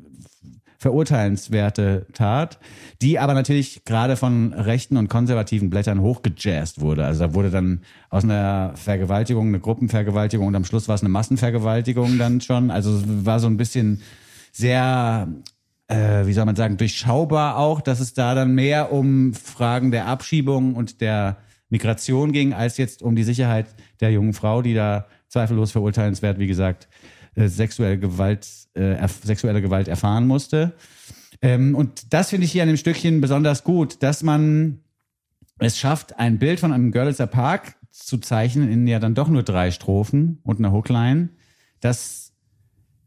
verurteilenswerte Tat, die aber natürlich gerade von rechten und konservativen Blättern hochgejazzt wurde. Also da wurde dann aus einer Vergewaltigung eine Gruppenvergewaltigung und am Schluss war es eine Massenvergewaltigung dann schon. Also war so ein bisschen sehr äh, wie soll man sagen, durchschaubar auch, dass es da dann mehr um Fragen der Abschiebung und der Migration ging, als jetzt um die Sicherheit der jungen Frau, die da zweifellos verurteilenswert, wie gesagt, äh, sexuelle Gewalt, äh, sexuelle Gewalt erfahren musste. Ähm, und das finde ich hier an dem Stückchen besonders gut, dass man es schafft, ein Bild von einem Görlitzer Park zu zeichnen in ja dann doch nur drei Strophen und einer Hookline, das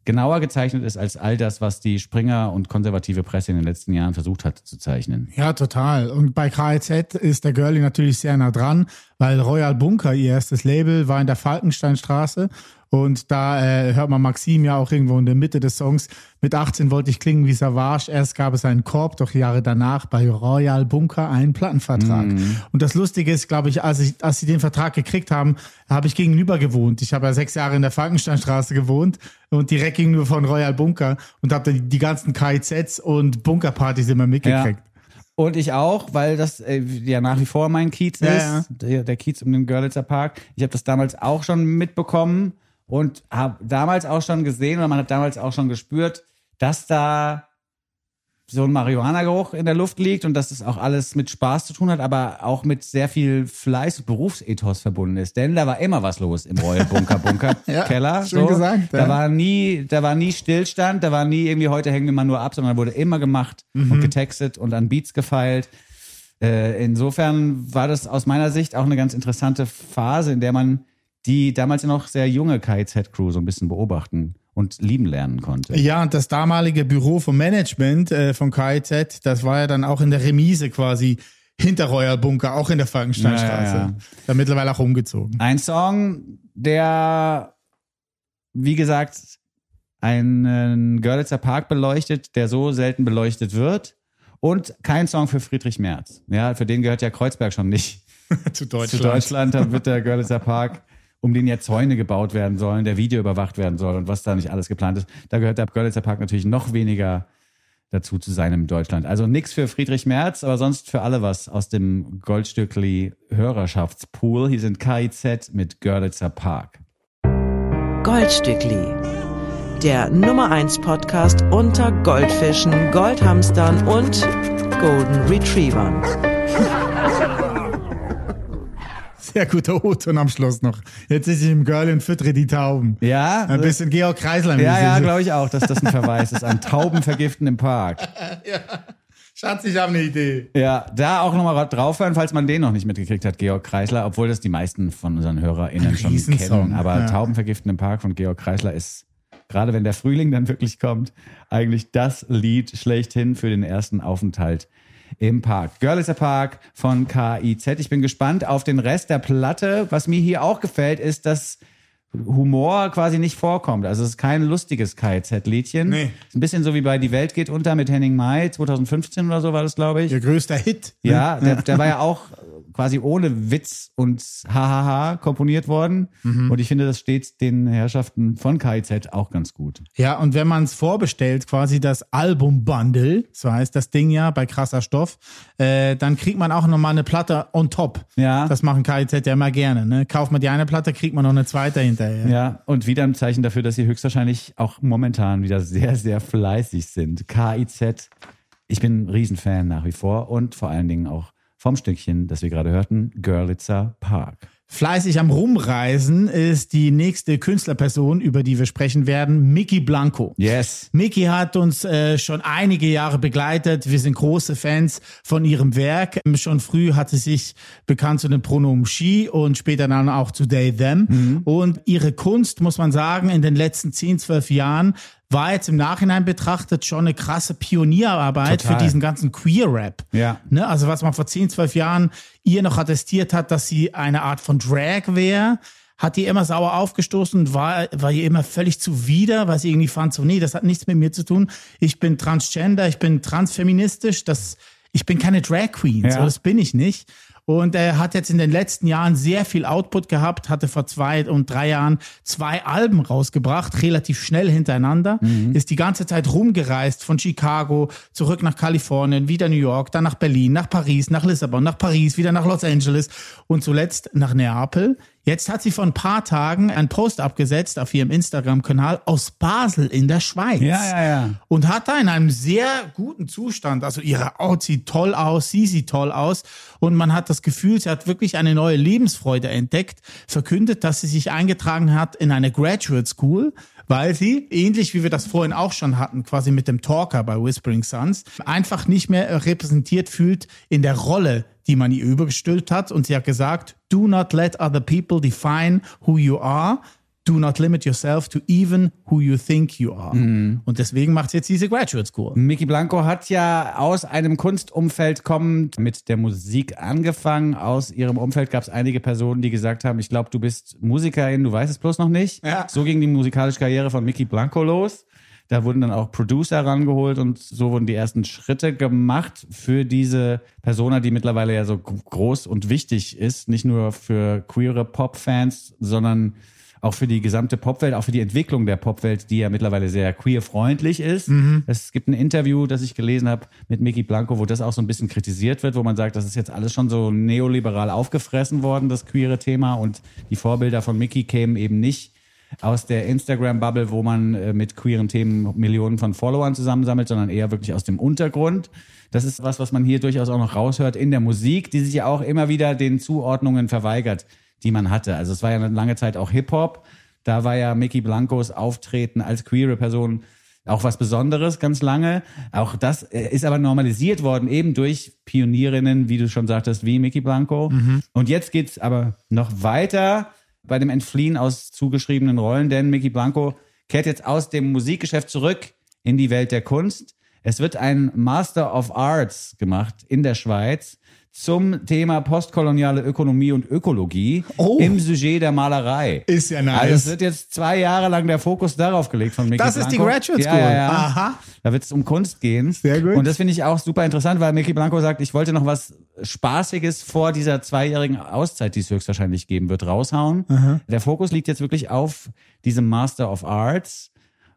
genauer gezeichnet ist als all das, was die Springer und konservative Presse in den letzten Jahren versucht hat zu zeichnen. Ja, total. Und bei KIZ ist der Girlie natürlich sehr nah dran, weil Royal Bunker, ihr erstes Label, war in der Falkensteinstraße. Und da äh, hört man Maxim ja auch irgendwo in der Mitte des Songs. Mit 18 wollte ich klingen wie Savage. Erst gab es einen Korb, doch Jahre danach bei Royal Bunker einen Plattenvertrag. Und das Lustige ist, glaube ich, als, ich, als sie den Vertrag gekriegt haben, habe ich gegenüber gewohnt. Ich habe ja sechs Jahre in der Falkensteinstraße gewohnt und direkt gegenüber von Royal Bunker und habe die, die ganzen KIZs und Bunkerpartys immer mitgekriegt. Und ich auch, weil das äh, ja nach wie vor mein Kiez Ja, ist, ja. Der, der Kiez um den Görlitzer Park. Ich habe das damals auch schon mitbekommen und habe damals auch schon gesehen oder man hat damals auch schon gespürt, dass da so ein Marihuana-Geruch in der Luft liegt und dass es auch alles mit Spaß zu tun hat, aber auch mit sehr viel Fleiß und Berufsethos verbunden ist. Denn da war immer was los im Royal Bunker Bunker Ja, Keller. schön so. gesagt, Da ja. war nie, da war nie Stillstand, da war nie irgendwie heute hängen wir mal nur ab, sondern wurde immer gemacht Mhm. und getextet und an Beats gefeilt. Äh, insofern war das aus meiner Sicht auch eine ganz interessante Phase, in der man die damals noch sehr junge KIZ-Crew so ein bisschen beobachten und lieben lernen konnte. Ja, und das damalige Büro vom Management äh, von KIZ, das war ja dann auch in der Remise quasi hinter Royal Bunker, auch in der Falkensteinstraße. Ja, ja. Da mittlerweile auch umgezogen. Ein Song, der, wie gesagt, einen Görlitzer Park beleuchtet, der so selten beleuchtet wird. Und kein Song für Friedrich Merz. Ja, für den gehört ja Kreuzberg schon nicht Zu zu Deutschland. Da wird der Görlitzer Park, um den ja Zäune gebaut werden sollen, der Video überwacht werden soll und was da nicht alles geplant ist. Da gehört der Görlitzer Park natürlich noch weniger dazu zu sein in Deutschland. Also nichts für Friedrich Merz, aber sonst für alle was aus dem Goldstückli Hörerschaftspool. Hier sind KIZ mit Görlitzer Park. Goldstückli. Der Nummer 1 Podcast unter Goldfischen, Goldhamstern und Golden Retrievern. Sehr guter O-Ton am Schluss noch. Jetzt ist ich im Girl und füttere die Tauben. Ja, Ein bisschen Georg Kreisler. ja, ja, glaube ich auch, dass das ein Verweis ist an Taubenvergiften im Park. Schatz, ich habe eine Idee. Ja, da auch nochmal draufhören, falls man den noch nicht mitgekriegt hat, Georg Kreisler, obwohl das die meisten von unseren HörerInnen schon kennen. Aber ja. Taubenvergiften im Park von Georg Kreisler ist, gerade wenn der Frühling dann wirklich kommt, eigentlich das Lied schlechthin für den ersten Aufenthalt im Park. Görlitzer Park von KIZ. Ich bin gespannt auf den Rest der Platte. Was mir hier auch gefällt, ist, dass Humor quasi nicht vorkommt. Also es ist kein lustiges KIZ-Liedchen. Nee. Ist ein bisschen so wie bei Die Welt geht unter mit Henning May, 2015 oder so war das, glaube ich. Ihr größter Hit. Ja, der, der war ja auch quasi ohne Witz und Hahaha komponiert worden. Und ich finde, das steht den Herrschaften von KIZ auch ganz gut. Ja, und wenn man es vorbestellt, quasi das Album-Bundle, so heißt das Ding ja bei krasser Stoff, äh, dann kriegt man auch nochmal eine Platte on top. Ja. Das machen KIZ ja immer gerne. Ne? Kauft man die eine Platte, kriegt man noch eine zweite hinterher. Ja, und wieder ein Zeichen dafür, dass sie höchstwahrscheinlich auch momentan wieder sehr, sehr fleißig sind. KIZ, ich bin ein Riesenfan nach wie vor und vor allen Dingen auch vom Stückchen, das wir gerade hörten, Görlitzer Park. Fleißig am Rumreisen ist die nächste Künstlerperson, über die wir sprechen werden, Mickey Blanco. Yes. Mickey hat uns äh, schon einige Jahre begleitet. Wir sind große Fans von ihrem Werk. Schon früh hat sie sich bekannt zu den Pronomen she und später dann auch zu they, them. Und ihre Kunst, muss man sagen, in den letzten 10, 12 Jahren war jetzt im Nachhinein betrachtet schon eine krasse Pionierarbeit Total. für diesen ganzen Queer-Rap. Ja. Ne? Also was man vor 10, 12 Jahren ihr noch attestiert hat, dass sie eine Art von Drag wäre, hat die immer sauer aufgestoßen und war, war ihr immer völlig zuwider, weil sie irgendwie fand, so, nee, das hat nichts mit mir zu tun. Ich bin transgender, ich bin transfeministisch, das, ich bin keine Drag Queen, Ja. so, das bin ich nicht. Und er hat jetzt in den letzten Jahren sehr viel Output gehabt, hatte vor zwei und drei Jahren zwei Alben rausgebracht, relativ schnell hintereinander, ist die ganze Zeit rumgereist von Chicago zurück nach Kalifornien, wieder New York, dann nach Berlin, nach Paris, nach Lissabon, nach Paris, wieder nach Los Angeles und zuletzt nach Neapel. Jetzt hat sie vor ein paar Tagen einen Post abgesetzt auf ihrem Instagram-Kanal aus Basel in der Schweiz. Ja, ja, ja. und hat da in einem sehr guten Zustand, also ihre Haut sieht toll aus, sie sieht toll aus. Und man hat das Gefühl, sie hat wirklich eine neue Lebensfreude entdeckt, verkündet, dass sie sich eingetragen hat in eine Graduate School, weil sie, ähnlich wie wir das vorhin auch schon hatten, quasi mit dem Talker bei Whispering Sons, einfach nicht mehr repräsentiert fühlt in der Rolle, die man ihr übergestülpt hat. Und sie hat gesagt, do not let other people define who you are, do not limit yourself to even who you think you are. Und deswegen macht sie jetzt diese Graduate School. Mickey Blanco hat ja aus einem Kunstumfeld kommend mit der Musik angefangen. Aus ihrem Umfeld gab es einige Personen, die gesagt haben, ich glaube, du bist Musikerin, du weißt es bloß noch nicht. Ja. So ging die musikalische Karriere von Mickey Blanco los. Da wurden dann auch Producer rangeholt und so wurden die ersten Schritte gemacht für diese Persona, die mittlerweile ja so groß und wichtig ist. Nicht nur für queere Pop-Fans, sondern auch für die gesamte Popwelt, auch für die Entwicklung der Popwelt, die ja mittlerweile sehr queer-freundlich ist. Es gibt ein Interview, das ich gelesen habe mit Mickey Blanco, wo das auch so ein bisschen kritisiert wird, wo man sagt, das ist jetzt alles schon so neoliberal aufgefressen worden, das queere Thema und die Vorbilder von Mickey kämen eben nicht aus der Instagram-Bubble, wo man äh, mit queeren Themen Millionen von Followern zusammensammelt, sondern eher wirklich aus dem Untergrund. Das ist was, was man hier durchaus auch noch raushört in der Musik, die sich ja auch immer wieder den Zuordnungen verweigert, die man hatte. Also es war ja eine lange Zeit auch Hip-Hop. Da war ja Mickey Blancos Auftreten als queere Person auch was Besonderes ganz lange. Auch das äh, ist aber normalisiert worden, eben durch Pionierinnen, wie du schon sagtest, wie Mickey Blanco. Und jetzt geht's aber noch weiter bei dem Entfliehen aus zugeschriebenen Rollen, denn Mickey Blanco kehrt jetzt aus dem Musikgeschäft zurück in die Welt der Kunst. Es wird ein Master of Arts gemacht in der Schweiz zum Thema postkoloniale Ökonomie und Ökologie Oh. im Sujet der Malerei. Ist ja nice. Also es wird jetzt zwei Jahre lang der Fokus darauf gelegt von Mickey Das ist die Blanco. Graduate Ja, School. ja, ja. Aha. Da wird es um Kunst gehen. Sehr gut. Und das finde ich auch super interessant, weil Mickey Blanco sagt, ich wollte noch was Spaßiges vor dieser zweijährigen Auszeit, die es höchstwahrscheinlich geben wird, raushauen. Der Fokus liegt jetzt wirklich auf diesem Master of Arts.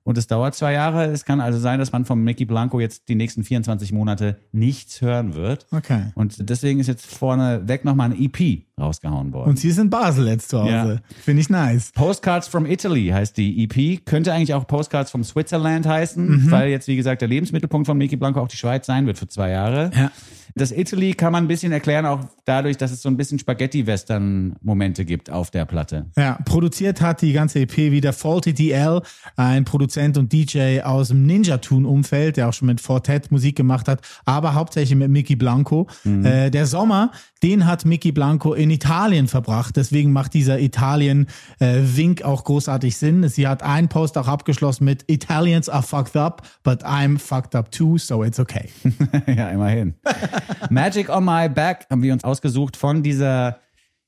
Und es dauert zwei Jahre. Es kann also sein, dass man von Mickey Blanco jetzt die nächsten 24 Monate nichts hören wird. Okay. Und deswegen ist jetzt vorne weg nochmal ein EP rausgehauen worden. Und sie ist in Basel jetzt zu Hause. Ja. Finde ich nice. Postcards from Italy heißt die EP. Könnte eigentlich auch Postcards from Switzerland heißen, weil jetzt, wie gesagt, der Lebensmittelpunkt von Mickey Blanco auch die Schweiz sein wird für zwei Jahre. Ja. Das Italy kann man ein bisschen erklären, auch dadurch, dass es so ein bisschen Spaghetti-Western-Momente gibt auf der Platte. Ja, produziert hat die ganze EP wieder Faulty DL, ein Produzent und DJ aus dem Ninja-Tune-Umfeld, der auch schon mit Fortet Musik gemacht hat, aber hauptsächlich mit Mickey Blanco. Äh, der Sommer, den hat Mickey Blanco in Italien verbracht, deswegen macht dieser Italien-Wink auch großartig Sinn. Sie hat einen Post auch abgeschlossen mit Italians are fucked up, but I'm fucked up too, so it's okay. ja, immerhin. Magic on My Back haben wir uns ausgesucht von dieser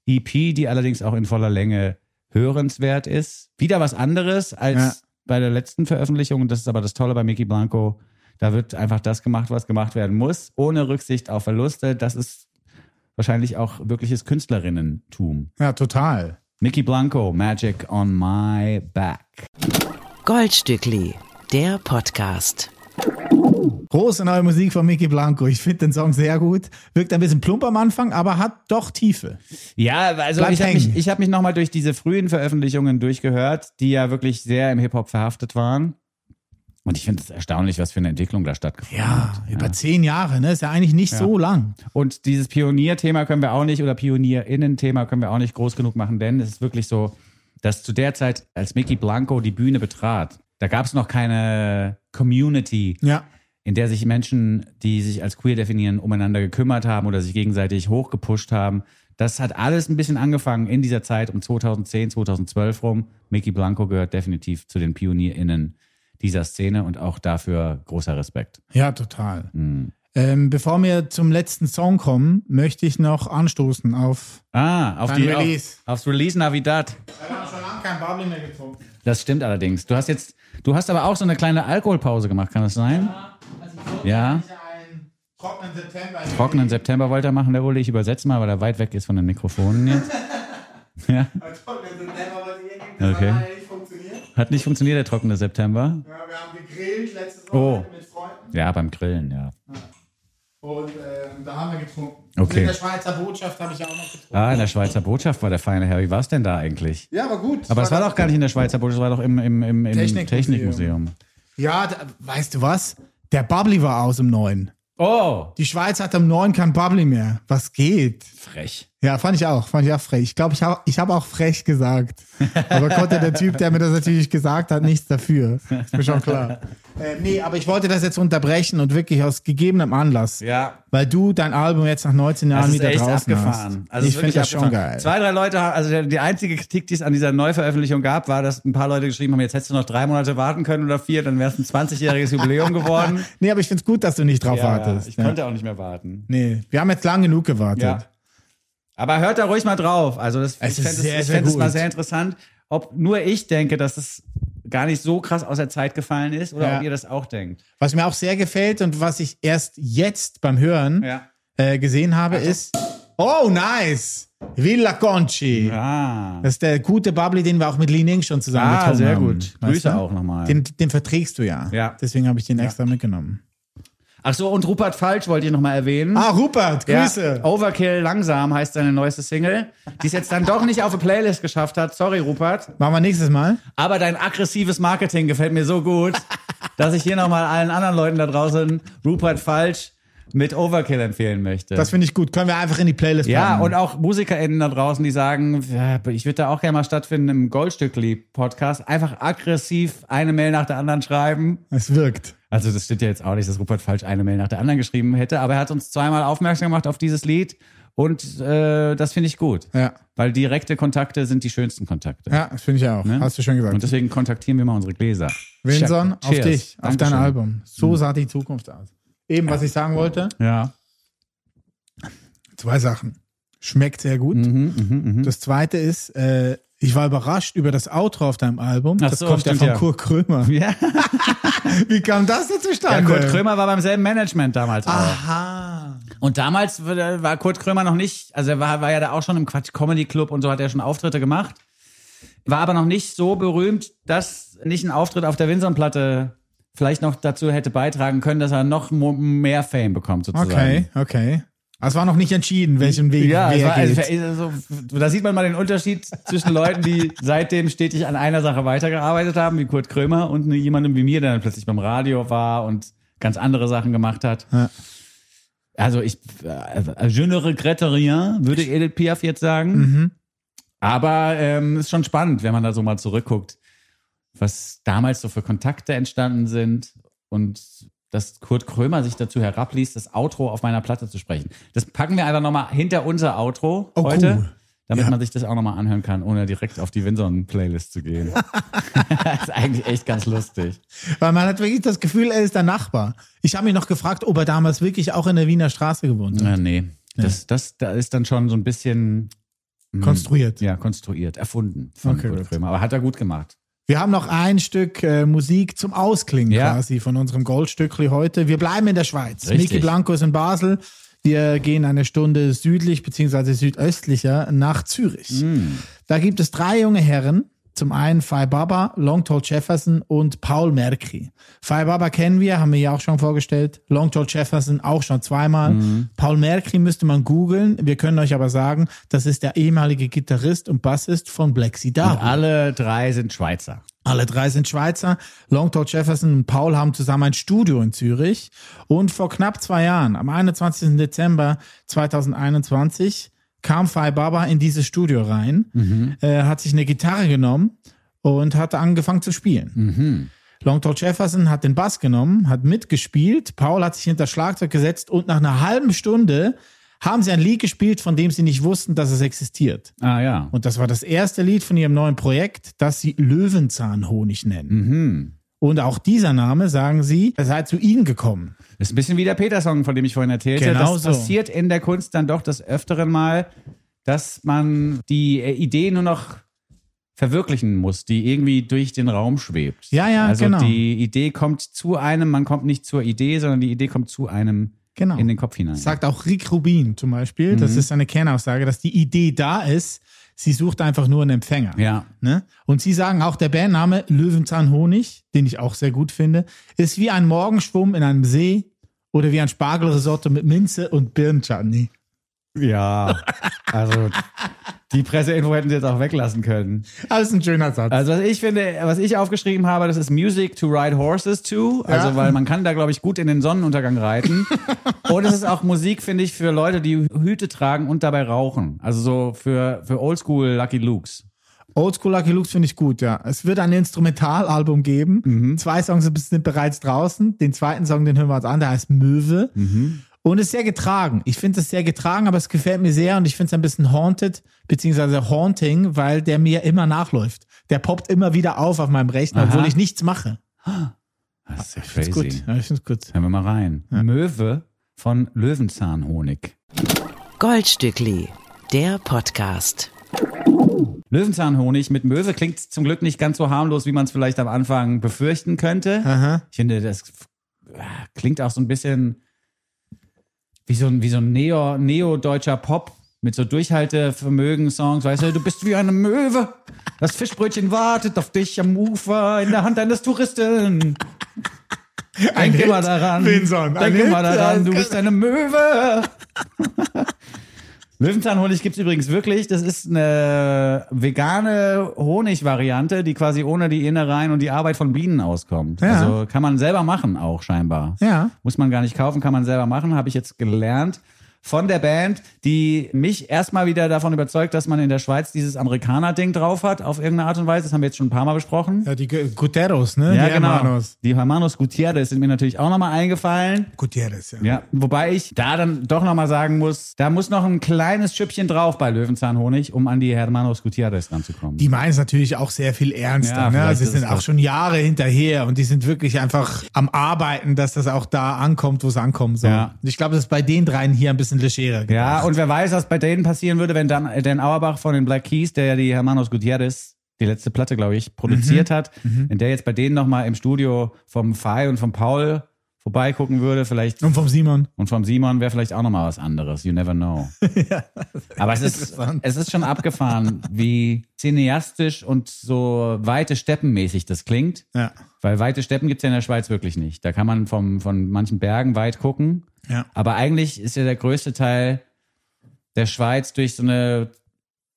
EP, die allerdings auch in voller Länge hörenswert ist. Wieder was anderes als Ja. bei der letzten Veröffentlichung. Das ist aber das Tolle bei Mickey Blanco. Da wird einfach das gemacht, was gemacht werden muss, ohne Rücksicht auf Verluste. Das ist wahrscheinlich auch wirkliches Künstlerinnentum. Ja, total. Mickey Blanco, Magic on My Back. Goldstückli, der Podcast. Große neue Musik von Mickey Blanco. Ich finde den Song sehr gut. Wirkt ein bisschen plump am Anfang, aber hat doch Tiefe. Ja, also Bleibt ich habe mich, ich hab mich nochmal durch diese frühen Veröffentlichungen durchgehört, die ja wirklich sehr im Hip-Hop verhaftet waren. Und ich finde es erstaunlich, was für eine Entwicklung da stattgefunden Ja, hat. über zehn Jahre, ne? Ist ja eigentlich nicht so lang. Und dieses Pionierthema können wir auch nicht, oder Pionierinnen-Thema können wir auch nicht groß genug machen, denn es ist wirklich so, dass zu der Zeit, als Mickey Blanco die Bühne betrat, da gab es noch keine Community, Ja. in der sich Menschen, die sich als queer definieren, umeinander gekümmert haben oder sich gegenseitig hochgepusht haben. Das hat alles ein bisschen angefangen in dieser Zeit um 2010, 2012 rum. Mickey Blanco gehört definitiv zu den PionierInnen dieser Szene und auch dafür großer Respekt. Ja, total. Ähm, bevor wir zum letzten Song kommen, möchte ich noch anstoßen auf. Ah, auf die, Release. Auf, aufs Release Navidad. Wir haben schon lange kein Bubbly mehr getrunken. Das stimmt allerdings. Du hast jetzt, du hast aber auch so eine kleine Alkoholpause gemacht, kann das sein? Ja. einen trockenen September. Trockenen September wollte er machen, der Uli. Ich übersetze mal, weil er weit weg ist von den Mikrofonen jetzt. Ja. Trockenen September wollte ich irgendwie, Okay. Hat nicht funktioniert. Der trockene September. Ja, wir haben gegrillt letztes Oh. Wochenende mit Freunden Ja, beim Grillen, ja. und ähm, da haben wir getrunken. Okay. Und in der Schweizer Botschaft habe ich auch noch getrunken. Ah, in der Schweizer Botschaft war der feine Herr. Wie war es denn da eigentlich? Ja, aber gut. Aber es war doch gar nicht in der Schweizer Botschaft, es war doch im, im, im, im Technikmuseum. Technikmuseum. Ja, da, weißt du was? Der Bubbly war aus im Neuen. Oh, Die Schweiz hat am Neuen kein Bubbly mehr. Was geht? Frech. Ja, fand ich auch. Fand ich auch frech. Ich glaube, ich habe ich hab auch frech gesagt. Aber konnte der Typ, der mir das natürlich gesagt hat, nichts dafür. Ist mir schon klar. äh, nee, aber ich wollte das jetzt unterbrechen und wirklich aus gegebenem Anlass. Ja. Weil du dein Album jetzt nach 19 Jahren wieder draußen abgefahren. hast. Also ich es finde das schon geil. Zwei, drei Leute haben, also die einzige Kritik, die es an dieser Neuveröffentlichung gab, war, dass ein paar Leute geschrieben haben, jetzt hättest du noch drei Monate warten können oder vier, dann wär's ein 20-jähriges Jubiläum geworden. Nee, aber ich finde es gut, dass du nicht drauf Ja, wartest. ich ja. konnte auch nicht mehr warten. Nee, wir haben jetzt lang genug gewartet. Ja. Aber hört da ruhig mal drauf. Also das, Es ich fände sehr, es, ich sehr fänd es mal sehr interessant, ob nur ich denke, dass es gar nicht so krass aus der Zeit gefallen ist oder Ja. ob ihr das auch denkt. Was mir auch sehr gefällt und was ich erst jetzt beim Hören Ja. äh, gesehen habe, ist. Oh, nice! Villa Conchi. Ah, Das ist der gute Bubbly, den wir auch mit Li Ning schon zusammen ah sehr haben. gut. Weißt Grüße du? auch nochmal. Den, den verträgst du ja. Ja. Deswegen habe ich den extra mitgenommen. Ach so, und Rupert Falsch wollte ich nochmal erwähnen. Ah, Rupert, Grüße. Ja, Overkill langsam heißt seine neueste Single, die es jetzt dann doch nicht auf eine Playlist geschafft hat. Sorry, Rupert. Machen wir nächstes Mal. Aber dein aggressives Marketing gefällt mir so gut, dass ich hier nochmal allen anderen Leuten da draußen Rupert Falsch mit Overkill empfehlen möchte. Das finde ich gut. Können wir einfach in die Playlist ja, und auch MusikerInnen da draußen, die sagen, ja, ich würde da auch gerne mal stattfinden im Goldstückli-Podcast. Einfach aggressiv eine Mail nach der anderen schreiben. Es wirkt. Also das stimmt ja jetzt auch nicht, dass Rupert falsch eine Mail nach der anderen geschrieben hätte, aber er hat uns zweimal aufmerksam gemacht auf dieses Lied und äh, das finde ich gut. Ja. Weil direkte Kontakte sind die schönsten Kontakte. Ja, das finde ich auch. Ne? Hast du schon gesagt. Und deswegen kontaktieren wir mal unsere Gläser. Winson, auf Cheers. dich, auf dein Dankeschön. Album. So sah die Zukunft aus. Eben, was ich sagen wollte. Ja. Zwei Sachen. Schmeckt sehr gut. Mhm, Das zweite ist, äh, ich war überrascht über das Outro auf deinem Album. Ach das so, kommt ja stimmt, von ja. Kurt Krömer. ja. Wie kam das denn ja, zustande? Kurt Krömer war beim selben Management damals auch. Aha. Und damals war Kurt Krömer noch nicht, also er war, war ja da auch schon im Quatsch Comedy Club und so hat er schon Auftritte gemacht. War aber noch nicht so berühmt, dass nicht ein Auftritt auf der Winson-Platte vielleicht noch dazu hätte beitragen können, dass er noch mehr Fame bekommt, sozusagen. Okay, okay. Es war noch nicht entschieden, welchen Weg Ja, es wer war, geht. also, also, da sieht man mal den Unterschied zwischen Leuten, die seitdem stetig an einer Sache weitergearbeitet haben, wie Kurt Krömer, und jemandem wie mir, der dann plötzlich beim Radio war und ganz andere Sachen gemacht hat. Ja. Also ich, äh, je ne regrette rien, würde Edith Piaf jetzt sagen. Mhm. Aber ähm, ist schon spannend, wenn man da so mal zurückguckt, was damals so für Kontakte entstanden sind und dass Kurt Krömer sich dazu herabliest, das Outro auf meiner Platte zu sprechen. Das packen wir einfach nochmal hinter unser Outro Oh, heute, cool. damit Ja. man sich das auch nochmal anhören kann, ohne direkt auf die Winson-Playlist zu gehen. das ist eigentlich echt ganz lustig. Weil man hat wirklich das Gefühl, er ist der Nachbar. Ich habe mich noch gefragt, ob er damals wirklich auch in der Wiener Straße gewohnt hat. Ja, nee. Das, das, da ist dann schon so ein bisschen hm, Konstruiert. Ja, konstruiert, erfunden von Okay, Kurt. Krömer. Aber hat er gut gemacht. Wir haben noch ein Stück äh, Musik zum Ausklingen Ja. quasi von unserem Goldstückli heute. Wir bleiben in der Schweiz. Richtig. Miki Blanco ist in Basel. Wir gehen eine Stunde südlich beziehungsweise südöstlicher nach Zürich. Hm. Da gibt es drei junge Herren. Zum einen Fai Baba, Long Tall Jefferson und Paul Merki. Fai Baba kennen wir, haben wir ja auch schon vorgestellt. Long Tall Jefferson auch schon zweimal. Mhm. Paul Merki müsste man googeln. Wir können euch aber sagen, das ist der ehemalige Gitarrist und Bassist von Black Sea alle drei sind Schweizer. Alle drei sind Schweizer. Longtall Jefferson und Paul haben zusammen ein Studio in Zürich. Und vor knapp zwei Jahren, am 21. Dezember 2021, kam Fai Baba in dieses Studio rein, äh, hat sich eine Gitarre genommen und hat angefangen zu spielen. Longtall Jefferson hat den Bass genommen, hat mitgespielt. Paul hat sich hinter das Schlagzeug gesetzt und nach einer halben Stunde haben sie ein Lied gespielt, von dem sie nicht wussten, dass es existiert. Ah ja. Und das war das erste Lied von ihrem neuen Projekt, das sie Löwenzahnhonig nennen. Und auch dieser Name, sagen sie, sei zu ihnen gekommen. Das ist ein bisschen wie der Peter-Song, von dem ich vorhin erzählte. Genau das so. passiert in der Kunst dann doch des Öfteren mal, dass man die äh, Idee nur noch verwirklichen muss, die irgendwie durch den Raum schwebt. Ja, ja, also genau. die Idee kommt zu einem, man kommt nicht zur Idee, sondern die Idee kommt zu einem Genau. in den Kopf hinein. Sagt auch Rick Rubin zum Beispiel, das ist eine Kernaussage, dass die Idee da ist, sie sucht einfach nur einen Empfänger. Ja. Ne? Und sie sagen auch, der Bandname Löwenzahnhonig, den ich auch sehr gut finde, ist wie ein Morgenschwumm in einem See oder wie ein Spargelrisotto mit Minze und Birnchutney. Ja, also die Presseinfo hätten sie jetzt auch weglassen können. Alles ein schöner Satz. Also was ich finde, was ich aufgeschrieben habe, das ist Music to ride horses to. Also Ja. weil man kann da, glaube ich, gut in den Sonnenuntergang reiten. und es ist auch Musik, finde ich, für Leute, die Hüte tragen und dabei rauchen. Also so für, für Oldschool Lucky Lukes. Oldschool Lucky Lukes finde ich gut, ja. Es wird ein Instrumentalalbum geben. Zwei Songs sind bereits draußen. Den zweiten Song, den hören wir uns an, der heißt Möwe. Und ist sehr getragen. Ich finde es sehr getragen, aber es gefällt mir sehr und ich finde es ein bisschen haunted, beziehungsweise haunting, weil der mir immer nachläuft. Der poppt immer wieder auf auf meinem Rechner, Aha. obwohl ich nichts mache. Das ist ja Ist crazy. gut. Ja, ich finde es gut. Hören wir mal rein. Möwe von Löwenzahnhonig. Goldstückli, der Podcast. Löwenzahnhonig mit Möwe klingt zum Glück nicht ganz so harmlos, wie man es vielleicht am Anfang befürchten könnte. Aha. Ich finde, das äh, klingt auch so ein bisschen wie so ein, wie so ein Neo, neo-deutscher Pop mit so Durchhaltevermögen-Songs. Weißt du, du bist wie eine Möwe. Das Fischbrötchen wartet auf dich am Ufer in der Hand eines Touristen. Ein Denk immer Hit, daran. Ein Denk immer daran, du bist eine Möwe. Löwenzahnhonig gibt's übrigens wirklich. Das ist eine vegane Honigvariante, die quasi ohne die Innereien und die Arbeit von Bienen auskommt. Ja. Also kann man selber machen auch scheinbar. Ja. Muss man gar nicht kaufen, kann man selber machen, habe ich jetzt gelernt von der Band, die mich erstmal wieder davon überzeugt, dass man in der Schweiz dieses Amerikaner-Ding drauf hat, auf irgendeine Art und Weise. Das haben wir jetzt schon ein paar Mal besprochen. Ja, die Gu- Guterres, ne? Ja, die genau. Hermanos. Die Hermanos Gutierrez sind mir natürlich auch nochmal eingefallen. Gutierrez, ja. Ja, wobei ich da dann doch nochmal sagen muss, da muss noch ein kleines Schüppchen drauf bei Löwenzahnhonig, um an die Hermanos Gutierrez ranzukommen. Die meinen es natürlich auch sehr viel ernster. Ja, ne? Sie sind auch das. schon Jahre hinterher und die sind wirklich einfach am Arbeiten, dass das auch da ankommt, wo es ankommen soll. Ja. Ich glaube, das ist bei den dreien hier ein bisschen legerer. ja, und wer weiß, was bei denen passieren würde, wenn dann äh, Dan Auerbach von den Black Keys, der ja die Hermanos Gutierrez, die letzte Platte, glaube ich, produziert hat, wenn der jetzt bei denen nochmal im Studio vom Fai und vom Paul vorbeigucken würde, vielleicht Und vom Simon. Und vom Simon wäre vielleicht auch nochmal was anderes. You never know. Aber es ist, es ist schon abgefahren, wie cineastisch und so weite Steppenmäßig das klingt. Ja. Weil weite Steppen gibt's ja in der Schweiz wirklich nicht. Da kann man vom, von manchen Bergen weit gucken. Ja. Aber eigentlich ist ja der größte Teil der Schweiz durch so eine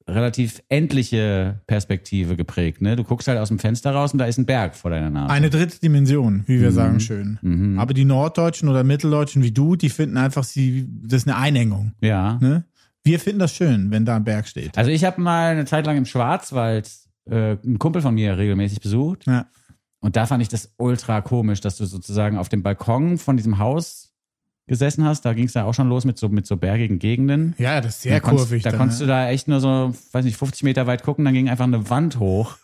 relativ endliche Perspektive geprägt. Ne? Du guckst halt aus dem Fenster raus und da ist ein Berg vor deiner Nase. Eine dritte Dimension, wie wir Mhm. sagen schön. Aber die Norddeutschen oder Mitteldeutschen wie du, die finden einfach, sie, das ist eine Einengung. ja. Ne? Wir finden das schön, wenn da ein Berg steht. Also ich habe mal eine Zeit lang im Schwarzwald äh, einen Kumpel von mir regelmäßig besucht. Ja. Und da fand ich das ultra komisch, dass du sozusagen auf dem Balkon von diesem Haus gesessen hast. Da ging es ja auch schon los mit so, mit so bergigen Gegenden. Ja, das ist sehr da konntest, kurvig. da dann, konntest ne? du da echt nur so, weiß nicht, 50 Meter weit gucken, dann ging einfach eine Wand hoch,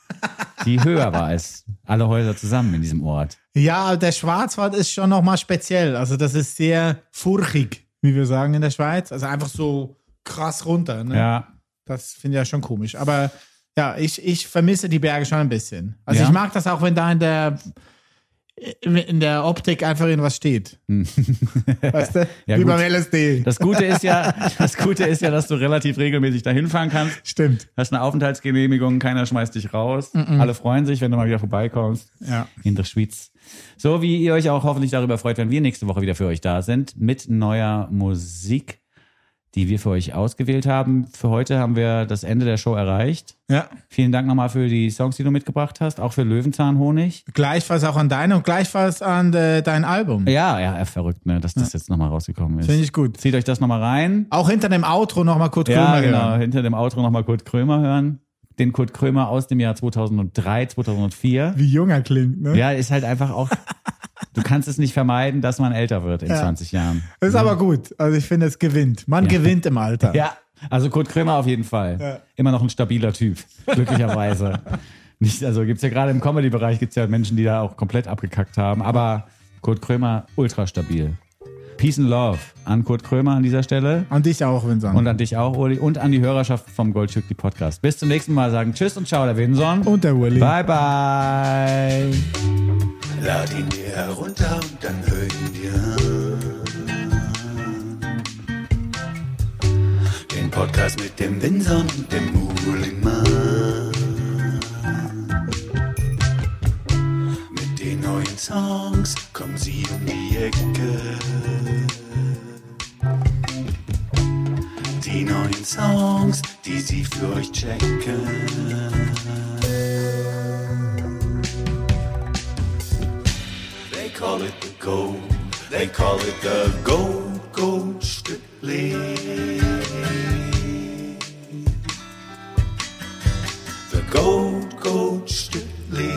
die höher war als alle Häuser zusammen in diesem Ort. Ja, der Schwarzwald ist schon nochmal speziell. Also das ist sehr furchig, wie wir sagen in der Schweiz. Also einfach so krass runter. Ne? Ja. Das finde ich ja schon komisch. Aber ja, ich, ich vermisse die Berge schon ein bisschen. Also Ja? ich mag das auch, wenn da in der in der Optik einfach irgendwas steht. weißt du? Hm. Ja, wie gut. beim LSD. Das Gute ist ja, das Gute ist ja, dass du relativ regelmäßig dahin fahren kannst. Stimmt. Hast eine Aufenthaltsgenehmigung, keiner schmeißt dich raus. Alle freuen sich, wenn du mal wieder vorbeikommst. Ja. In der Schweiz. So wie ihr euch auch hoffentlich darüber freut, wenn wir nächste Woche wieder für euch da sind mit neuer Musik, die wir für euch ausgewählt haben. Für heute haben wir das Ende der Show erreicht. Ja. Vielen Dank nochmal für die Songs, die du mitgebracht hast, auch für Löwenzahnhonig. Gleichfalls auch an deine und gleichfalls an äh, dein Album. Ja, ja, verrückt, ne, dass das jetzt nochmal rausgekommen ist. Finde ich gut. Zieht euch das nochmal rein. Auch hinter dem Outro nochmal Kurt Ja, Krömer genau. hören. Hinter dem Outro nochmal Kurt Krömer hören. Den Kurt Krömer aus dem Jahr 2003, 2004. Wie jung er klingt, ne? Ja, ist halt einfach auch. Du kannst es nicht vermeiden, dass man älter wird in 20 Jahren. Ist aber gut. Also ich finde, es gewinnt. Man gewinnt im Alter. Ja, also Kurt Krömer auf jeden Fall. Ja. Immer noch ein stabiler Typ, glücklicherweise. Nicht, also gibt's ja gerade im Comedy-Bereich gibt's ja Menschen, die da auch komplett abgekackt haben. Aber Kurt Krömer ultra stabil. Peace and Love an Kurt Krömer an dieser Stelle. Und dich auch, Vincent. Und an dich auch, Uli. Und an die Hörerschaft vom Goldstückli Podcast. Bis zum nächsten Mal. Sagen Tschüss und Ciao, der Winson. Und der Willi. Bye, bye. Lad ihn dir herunter und dann hör ihn dir an. Den Podcast mit dem Winson und dem Mulimann. Mit den neuen Songs kommen sie um die Ecke. Die neuen Songs, die sie für euch checken. Call it the gold. They call it the gold, gold strictly. The gold, gold strictly.